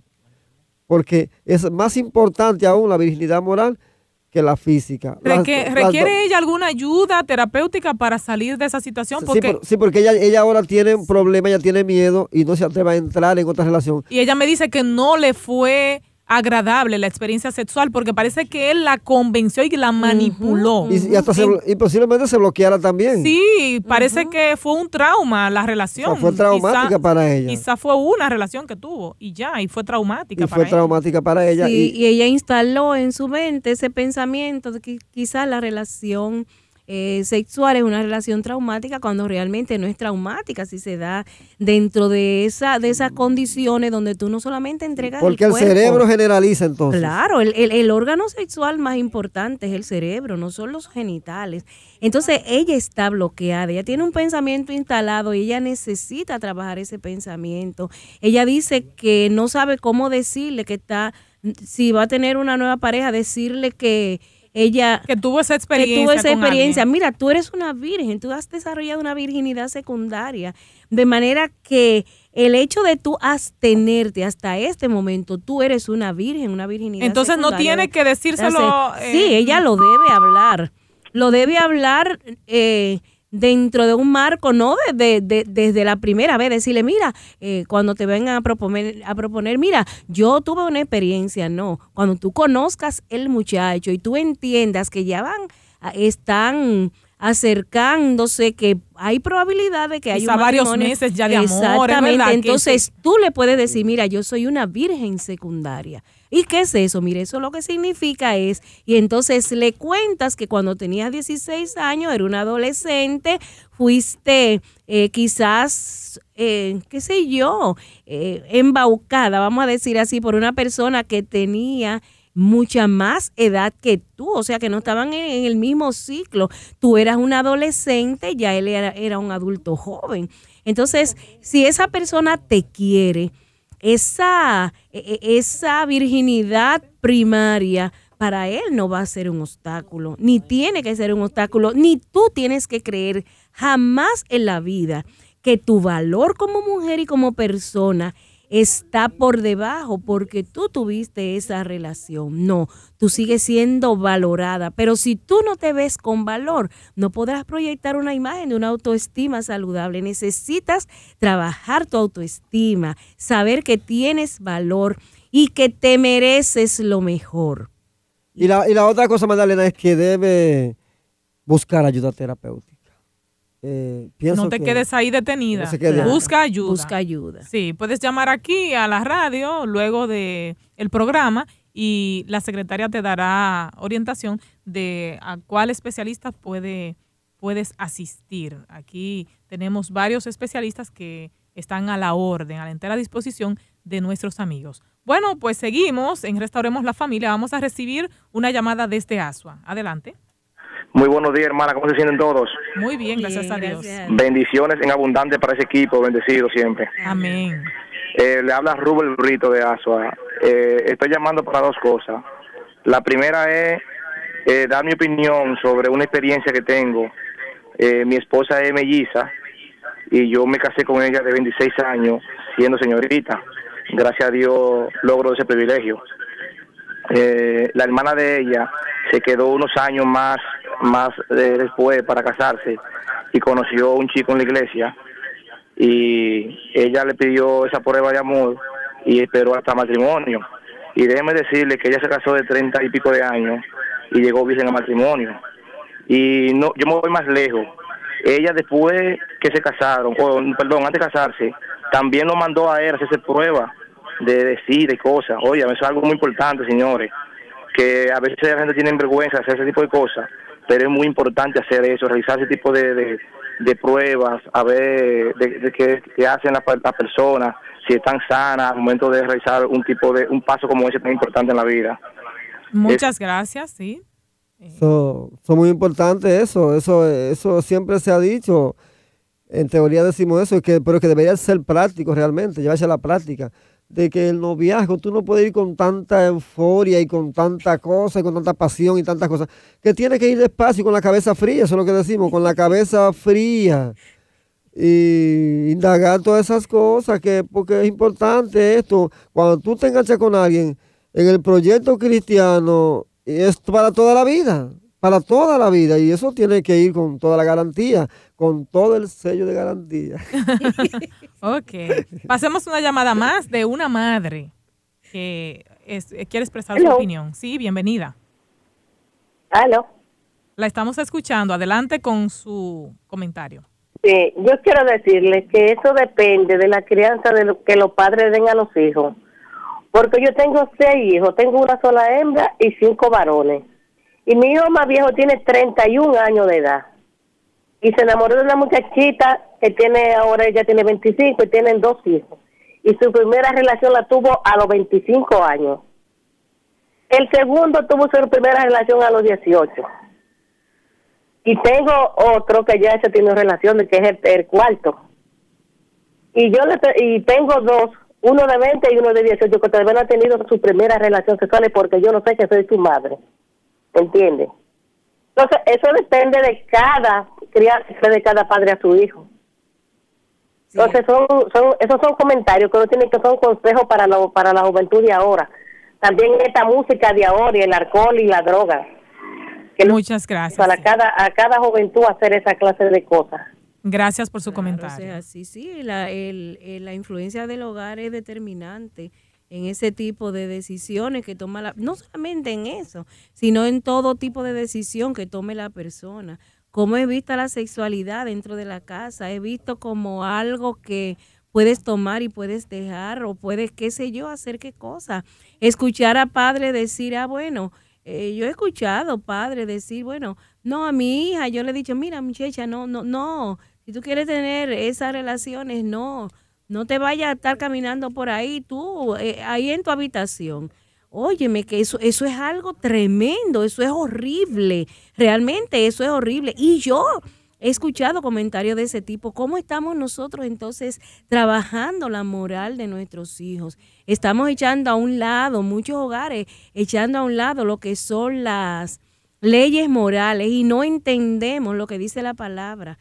porque es más importante aún la virginidad moral que la física. ¿Requiere ella alguna ayuda terapéutica para salir de esa situación? Porque, sí, porque ella, ella ahora tiene un problema, ella tiene miedo y no se atreve a entrar en otra relación. Y ella me dice que no le fue agradable la experiencia sexual porque parece que él la convenció y la manipuló. y, posiblemente se bloqueara también. Sí, parece que fue un trauma la relación. fue traumática para ella. Quizá fue una relación que tuvo y ya, y fue traumática y fue traumática para ella. y, y, ella instaló en su mente ese pensamiento de que quizá la relación eh, sexual es una relación traumática cuando realmente no es traumática, si se da dentro de esa de esas condiciones donde tú no solamente entregas Porque el, cerebro generaliza entonces. Claro, el, el, órgano sexual más importante es el cerebro, no son los genitales. Entonces ella está bloqueada, ella tiene un pensamiento instalado y ella necesita trabajar ese pensamiento. Ella dice que no sabe cómo decirle que está, si va a tener una nueva pareja, decirle que ella que tuvo esa experiencia. tuvo esa experiencia. Mira, tú eres una virgen, tú has desarrollado una virginidad secundaria, de manera que el hecho de tú abstenerte hasta este momento, tú eres una virgen, una virginidad Entonces no tiene que decírselo. sí, eh, ella lo debe hablar. Lo debe hablar eh, dentro de un marco, no de, desde la primera vez, decirle, mira, eh, cuando te vengan a proponer, a proponer, mira, yo tuve una experiencia, no, cuando tú conozcas el muchacho y tú entiendas que ya van, están acercándose, que hay probabilidad de que haya varios meses ya de amor. Exactamente, entonces tú le puedes decir, mira, yo soy una virgen secundaria. ¿Y qué es eso? Mire, eso lo que significa es, y entonces le cuentas que cuando tenías 16 años, era una adolescente, fuiste eh, quizás, eh, qué sé yo, eh, embaucada, vamos a decir así, por una persona que tenía mucha más edad que tú, o sea que no estaban en, el mismo ciclo. Tú eras un adolescente, ya él era, era un adulto joven. Entonces, si esa persona te quiere, esa, e, e, esa virginidad primaria para él no va a ser un obstáculo, ni tiene que ser un obstáculo, ni tú tienes que creer jamás en la vida que tu valor como mujer y como persona está por debajo porque tú tuviste esa relación. No, tú sigues siendo valorada, pero si tú no te ves con valor, no podrás proyectar una imagen de una autoestima saludable. Necesitas trabajar tu autoestima, saber que tienes valor y que te mereces lo mejor. Y la, y la otra cosa, Magdalena, es que debe buscar ayuda terapéutica. Eh, no te quedes ahí detenida. Busca ayuda. Busca ayuda. Sí, puedes llamar aquí a la radio luego de el programa y la secretaria te dará orientación de a cuál especialista puede, puedes asistir. Aquí tenemos varios especialistas que están a la orden, a la entera disposición de nuestros amigos. Bueno, pues seguimos en Restauremos la Familia. Vamos a recibir una llamada desde Asua. Adelante. Muy buenos días, hermana. ¿Cómo se sienten todos? Muy bien, gracias a Dios. Bendiciones en abundante para ese equipo, bendecido siempre. Amén. Eh, le habla Rubén Brito de Asua. Eh, estoy llamando para dos cosas. La primera es eh, dar mi opinión sobre una experiencia que tengo. mi esposa es melliza y yo me casé con ella de 26 años siendo señorita. Gracias a Dios logro ese privilegio. La hermana de ella se quedó unos años más más eh, después para casarse y conoció a un chico en la iglesia y ella le pidió esa prueba de amor y esperó hasta matrimonio. Y déjeme decirle que ella se casó de treinta y pico de años y llegó virgen a matrimonio. Y no, yo me voy más lejos. Ella después que se casaron, o, perdón, antes de casarse, también nos mandó a él a hacerse prueba de decir de cosas. Oye, eso es algo muy importante, señores, que a veces la gente tiene vergüenza de hacer ese tipo de cosas pero es muy importante hacer eso, realizar ese tipo de, de, pruebas, a ver de, qué, hacen las la personas, si están sanas al momento de realizar un tipo de un paso como ese tan importante en la vida. Muchas gracias, sí. Son muy importante eso, eso, eso siempre se ha dicho. En teoría decimos eso, que, pero que debería ser práctico realmente, llevarse a la práctica. De que el noviazgo, tú no puedes ir con tanta euforia y con tanta cosa y con tanta pasión y tantas cosas. Que tienes que ir despacio con la cabeza fría, eso es lo que decimos, con la cabeza fría. Y indagar todas esas cosas, que porque es importante esto. Cuando tú te enganchas con alguien en el proyecto cristiano, es para toda la vida para toda la vida y eso tiene que ir con toda la garantía, con todo el sello de garantía. ok. Pasemos una llamada más de una madre que quiere expresar su opinión. Sí, bienvenida. ¿Aló? La estamos escuchando. Adelante con su comentario. Sí, yo quiero decirle que eso depende de la crianza de lo que los padres den a los hijos. Porque yo tengo seis hijos, tengo una sola hembra y cinco varones y mi hijo más viejo tiene 31 años de edad. Y se enamoró de una muchachita que tiene, ahora ella tiene 25 y tienen dos hijos. Y su primera relación la tuvo a los 25 años. El segundo tuvo su primera relación a los 18. Y tengo otro que ya se tiene relación, que es el, cuarto. Y yo le, y tengo dos, uno de 20 y uno de 18, que todavía no han tenido su primera relación sexual porque yo no sé que soy su madre. ¿Entiendes? Entonces, eso depende de cada de cada padre a su hijo. Entonces, son, son, esos son comentarios que uno tiene que son consejos para la, para la juventud de ahora. También esta música de ahora y el alcohol y la droga. Muchas gracias. Para cada, a cada juventud hacer esa clase de cosas. Gracias por su comentario. sí, sí, la, el, la influencia del hogar es determinante en ese tipo de decisiones que toma la, no solamente en eso, sino en todo tipo de decisión que tome la persona. Como he visto la sexualidad dentro de la casa, he visto como algo que puedes tomar y puedes dejar o puedes, qué sé yo, hacer qué cosa. Escuchar a padre decir, ah, bueno, eh, yo he escuchado padre decir, bueno, no, a mi hija yo le he dicho, mira muchacha, no, no, no, si tú quieres tener esas relaciones, no, no te vayas a estar caminando por ahí tú, eh, ahí en tu habitación. Óyeme, que eso, eso es algo tremendo, eso es horrible, realmente eso es horrible. Y yo he escuchado comentarios de ese tipo. ¿Cómo estamos nosotros entonces trabajando la moral de nuestros hijos? Estamos echando a un lado, muchos hogares, echando a un lado lo que son las leyes morales y no entendemos lo que dice la palabra.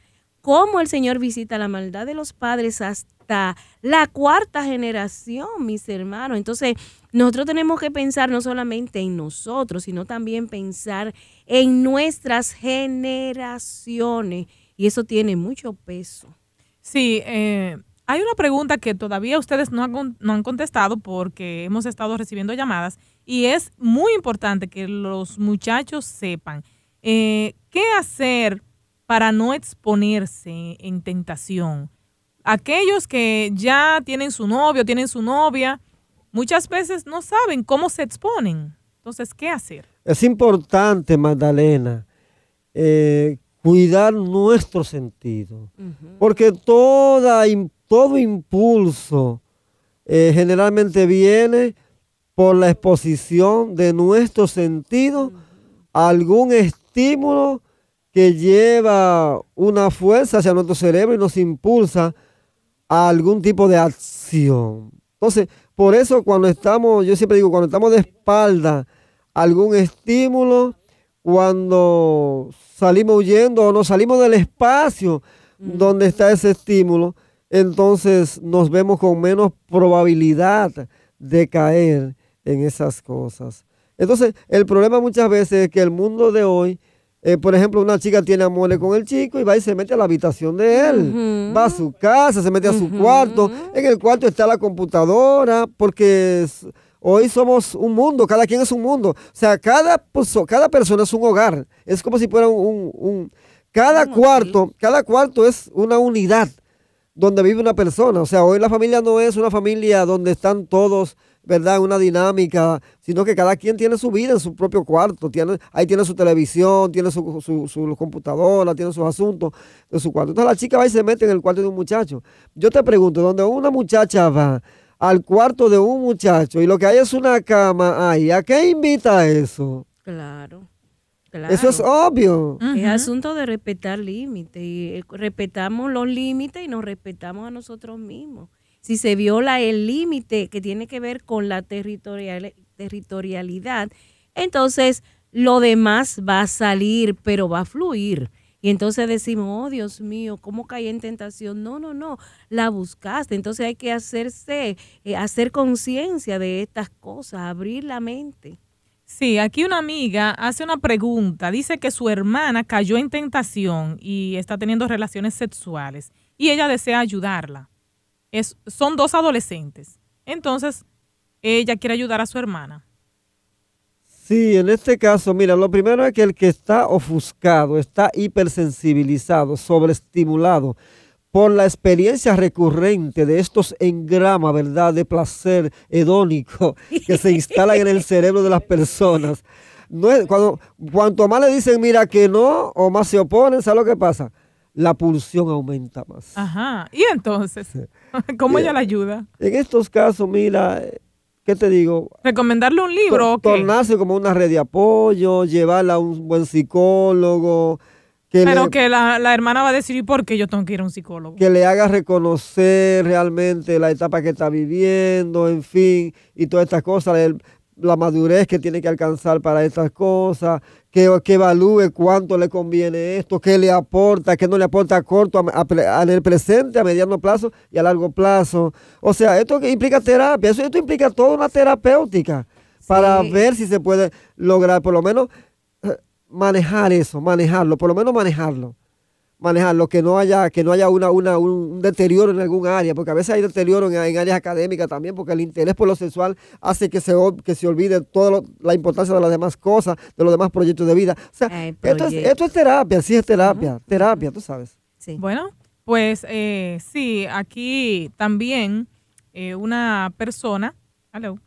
Cómo el Señor visita la maldad de los padres hasta la cuarta generación, mis hermanos. Entonces, nosotros tenemos que pensar no solamente en nosotros, sino también pensar en nuestras generaciones. Y eso tiene mucho peso. Sí, eh, hay una pregunta que todavía ustedes no han, no han contestado porque hemos estado recibiendo llamadas y es muy importante que los muchachos sepan eh, qué hacer para no exponerse en tentación aquellos que ya tienen su novio, tienen su novia, muchas veces no saben cómo se exponen. Entonces, ¿qué hacer? Es importante, Magdalena, eh, cuidar nuestro sentido, porque toda, todo impulso eh, generalmente viene por la exposición de nuestro sentido a algún estímulo que lleva una fuerza hacia nuestro cerebro y nos impulsa a algún tipo de acción. Entonces, por eso cuando estamos, yo siempre digo, cuando estamos de espalda a algún estímulo, cuando salimos huyendo o nos salimos del espacio donde está ese estímulo, entonces nos vemos con menos probabilidad de caer en esas cosas. Entonces, el problema muchas veces es que el mundo de hoy eh, por ejemplo, una chica tiene amores con el chico y va y se mete a la habitación de él. Va a su casa, se mete a su cuarto. En el cuarto está la computadora, porque hoy somos un mundo, cada quien es un mundo. O sea, cada, cada persona es un hogar. Es como si fuera un... cada cuarto, cada cuarto es una unidad donde vive una persona. O sea, hoy la familia no es una familia donde están todos ¿verdad? Una dinámica, sino que cada quien tiene su vida en su propio cuarto. Tiene, ahí tiene su televisión, tiene su, su, computadora, tiene sus asuntos en su cuarto. Entonces la chica va y se mete en el cuarto de un muchacho. Yo te pregunto, donde una muchacha va al cuarto de un muchacho y lo que hay es una cama ahí, ¿a qué invita eso? Claro. Eso es obvio. Es asunto de respetar límites. Y eh, respetamos los límites y nos respetamos a nosotros mismos. Si se viola el límite que tiene que ver con la territorial, territorialidad, entonces lo demás va a salir, pero va a fluir. Y entonces decimos, oh Dios mío, ¿cómo caí en tentación? No, no, no, la buscaste. Entonces hay que hacerse, eh, hacer conciencia de estas cosas, abrir la mente. Sí, aquí una amiga hace una pregunta. Dice que su hermana cayó en tentación y está teniendo relaciones sexuales y ella desea ayudarla. Es, son dos adolescentes. Entonces, ella quiere ayudar a su hermana. Sí, en este caso, mira, lo primero es que el que está ofuscado, está hipersensibilizado, sobreestimulado por la experiencia recurrente de estos engramas, ¿verdad?, de placer hedónico que se instalan en el cerebro de las personas. No es, cuando, cuanto más le dicen, mira que no, o más se oponen, ¿sabes lo que pasa? La pulsión aumenta más. Ajá. ¿Y entonces? ¿Cómo ella la ayuda? En estos casos, mira, ¿qué te digo? ¿Recomendarle un libro? Tornarse como una red de apoyo, llevarla a un buen psicólogo. Pero que la, hermana va a decir, ¿y por qué yo tengo que ir a un psicólogo? Que le haga reconocer realmente la etapa que está viviendo, en fin, y todas estas cosas la madurez que tiene que alcanzar para estas cosas, que, que evalúe cuánto le conviene esto, qué le aporta, qué no le aporta a corto, a, en el presente, a mediano plazo y a largo plazo. O sea, esto implica terapia, eso esto implica toda una terapéutica para ver si se puede lograr, por lo menos eh, manejar eso, manejarlo, por lo menos manejarlo manejarlo, que no haya, que no haya una, una, un deterioro en algún área, porque a veces hay deterioro en, áreas académicas también, porque el interés por lo sexual hace que se, que se olvide toda la importancia de las demás cosas, de los demás proyectos de vida. O sea, esto, es, esto es terapia, sí es terapia, terapia, tú sabes. Sí. Bueno, pues eh, sí, aquí también eh, una persona, hello,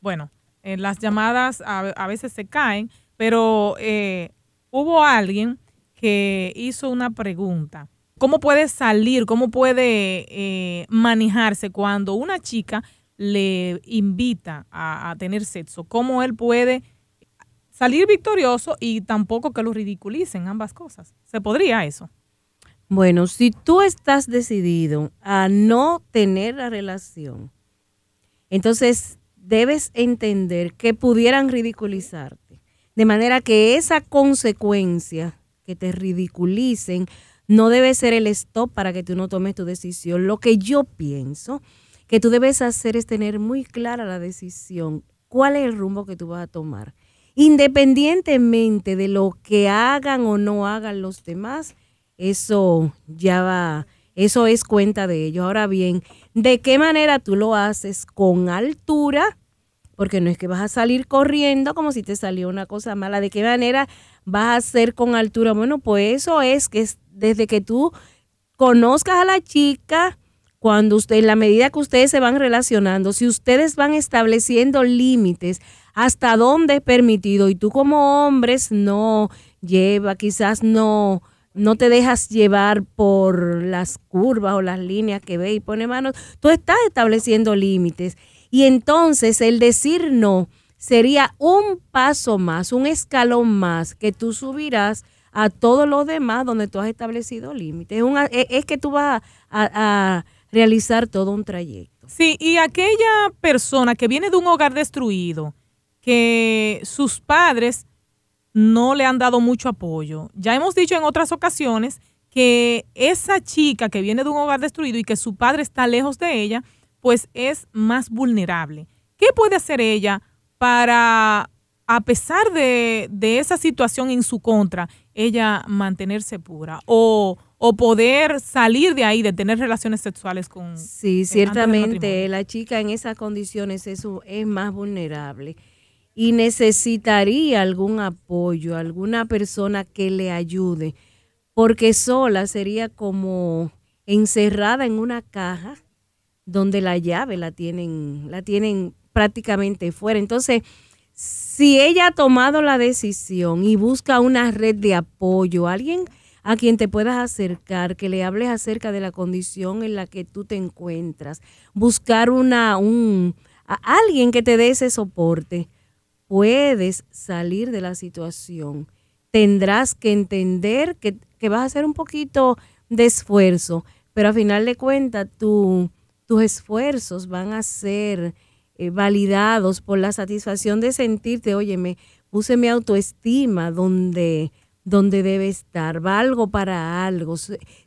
bueno, eh, las llamadas a, a, veces se caen, pero hubo alguien que hizo una pregunta. ¿Cómo puede salir, cómo puede eh, manejarse cuando una chica le invita a, tener sexo? ¿Cómo él puede salir victorioso y tampoco que lo ridiculicen ambas cosas? ¿Se podría eso? Bueno, si tú estás decidido a no tener la relación, entonces debes entender que pudieran ridiculizarte. De manera que esa consecuencia que te ridiculicen, no debe ser el stop para que tú no tomes tu decisión. Lo que yo pienso que tú debes hacer es tener muy clara la decisión, cuál es el rumbo que tú vas a tomar. Independientemente de lo que hagan o no hagan los demás, eso ya va, eso es cuenta de ellos. Ahora bien, ¿de qué manera tú lo haces? Con altura, porque no es que vas a salir corriendo como si te salió una cosa mala. ¿De qué manera vas a hacer con altura? Bueno, pues eso es que desde que tú conozcas a la chica, cuando usted, en la medida que ustedes se van relacionando, si ustedes van estableciendo límites hasta dónde es permitido y tú como hombres no lleva, quizás no no te dejas llevar por las curvas o las líneas que ve y pone manos, tú estás estableciendo límites y entonces el decir no sería un paso más, un escalón más que tú subirás a todos los demás donde tú has establecido límites. Es, es, que tú vas a, realizar todo un trayecto. Sí, y aquella persona que viene de un hogar destruido, que sus padres no le han dado mucho apoyo. Ya hemos dicho en otras ocasiones que esa chica que viene de un hogar destruido y que su padre está lejos de ella, pues es más vulnerable. ¿Qué puede hacer ella para, a pesar de, esa situación en su contra, ella mantenerse pura o, poder salir de ahí, de tener relaciones sexuales con... Sí, ciertamente la chica en esas condiciones es, es más vulnerable y necesitaría algún apoyo, alguna persona que le ayude, porque sola sería como encerrada en una caja donde la llave la tienen, la tienen prácticamente fuera. Entonces, si ella ha tomado la decisión y busca una red de apoyo, alguien a quien te puedas acercar, que le hables acerca de la condición en la que tú te encuentras, buscar una, un, a alguien que te dé ese soporte, puedes salir de la situación tendrás que entender que, que vas a hacer un poquito de esfuerzo, pero a final de cuentas tus esfuerzos van a ser eh, validados por la satisfacción de sentirte, oye, me puse mi autoestima donde, donde debe estar, valgo para algo,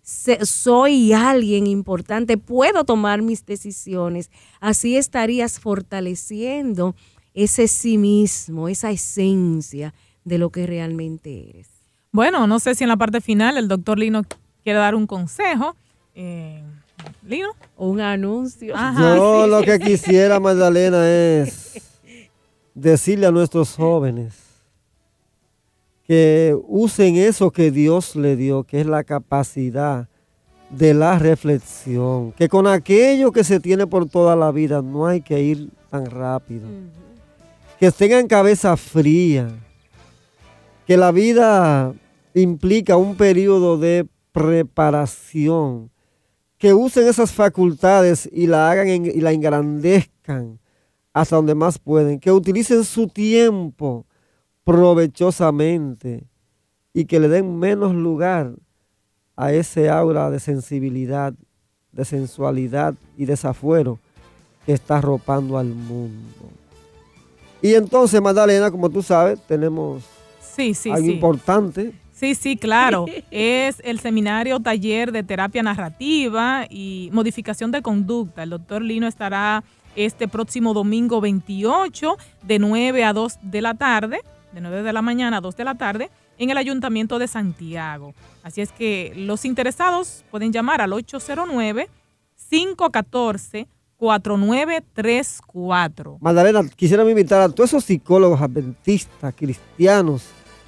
soy alguien importante, puedo tomar mis decisiones. Así estarías fortaleciendo ese sí mismo, esa esencia de lo que realmente eres. Bueno, no sé si en la parte final el doctor Lino quiere dar un consejo. Eh, Lino. Un anuncio. Yo lo que quisiera, Magdalena, es decirle a nuestros jóvenes que usen eso que Dios le dio, que es la capacidad de la reflexión, que con aquello que se tiene por toda la vida no hay que ir tan rápido, que tengan cabeza fría, que la vida implica un periodo de preparación, que usen esas facultades y la hagan y la engrandezcan hasta donde más pueden, que utilicen su tiempo provechosamente y que le den menos lugar a ese aura de sensibilidad, de sensualidad y desafuero que está arropando al mundo. Y entonces, Magdalena, como tú sabes, tenemos sí, sí, algo importante Sí, sí, claro. es el seminario taller de terapia narrativa y modificación de conducta. El doctor Lino estará este próximo domingo 28 de 9 a 2 de la tarde, de 9 de la mañana a 2 de la tarde, en el Ayuntamiento de Santiago. Así es que los interesados pueden llamar al 809 514 4934. Magdalena, quisiera invitar a todos esos psicólogos adventistas, cristianos,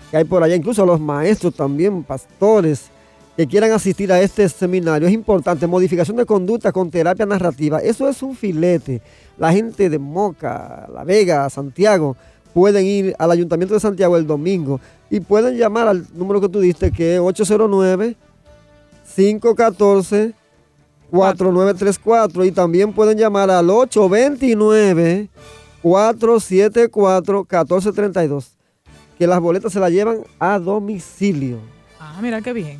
que hay por allá, incluso los maestros también, pastores, que quieran asistir a este seminario. Es importante, modificación de conducta con terapia narrativa. Eso es un filete. La gente de Moca, La Vega, Santiago, pueden ir al Ayuntamiento de Santiago el domingo y pueden llamar al número que tú diste, que es 809 514 4934 y también pueden llamar al 829 474 1432 que las boletas se las llevan a domicilio. Ah, mira qué bien.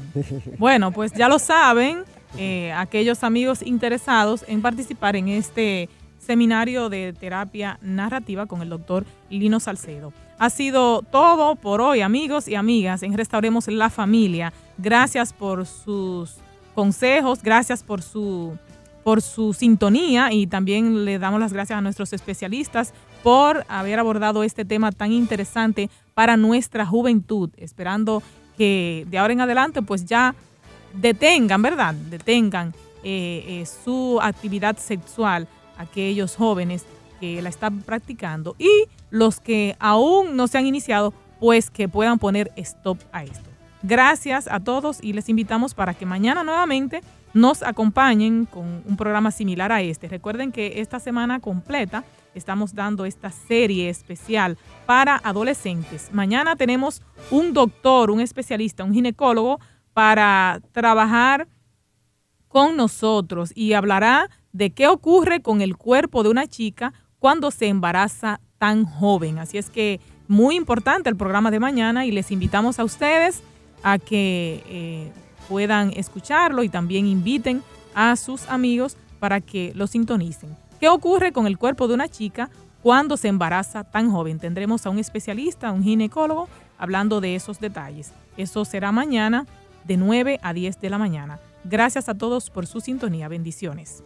bueno, pues ya lo saben, eh, aquellos amigos interesados en participar en este seminario de terapia narrativa con el doctor Lino Salcedo. Ha sido todo por hoy, amigos y amigas, en Restauremos la Familia. Gracias por sus consejos, gracias por su, por su sintonía y también le damos las gracias a nuestros especialistas por haber abordado este tema tan interesante para nuestra juventud, esperando que de ahora en adelante pues ya detengan, ¿verdad? Detengan eh, eh, su actividad sexual aquellos jóvenes que la están practicando y los que aún no se han iniciado, pues que puedan poner stop a esto. Gracias a todos y les invitamos para que mañana nuevamente nos acompañen con un programa similar a este. Recuerden que esta semana completa estamos dando esta serie especial para adolescentes. Mañana tenemos un doctor, un especialista, un ginecólogo para trabajar con nosotros y hablará de qué ocurre con el cuerpo de una chica cuando se embaraza tan joven. Así es que muy importante el programa de mañana y les invitamos a ustedes a que eh, puedan escucharlo y también inviten a sus amigos para que lo sintonicen. ¿Qué ocurre con el cuerpo de una chica cuando se embaraza tan joven? Tendremos a un especialista, un ginecólogo, hablando de esos detalles. Eso será mañana de 9 a 10 de la mañana. Gracias a todos por su sintonía. Bendiciones.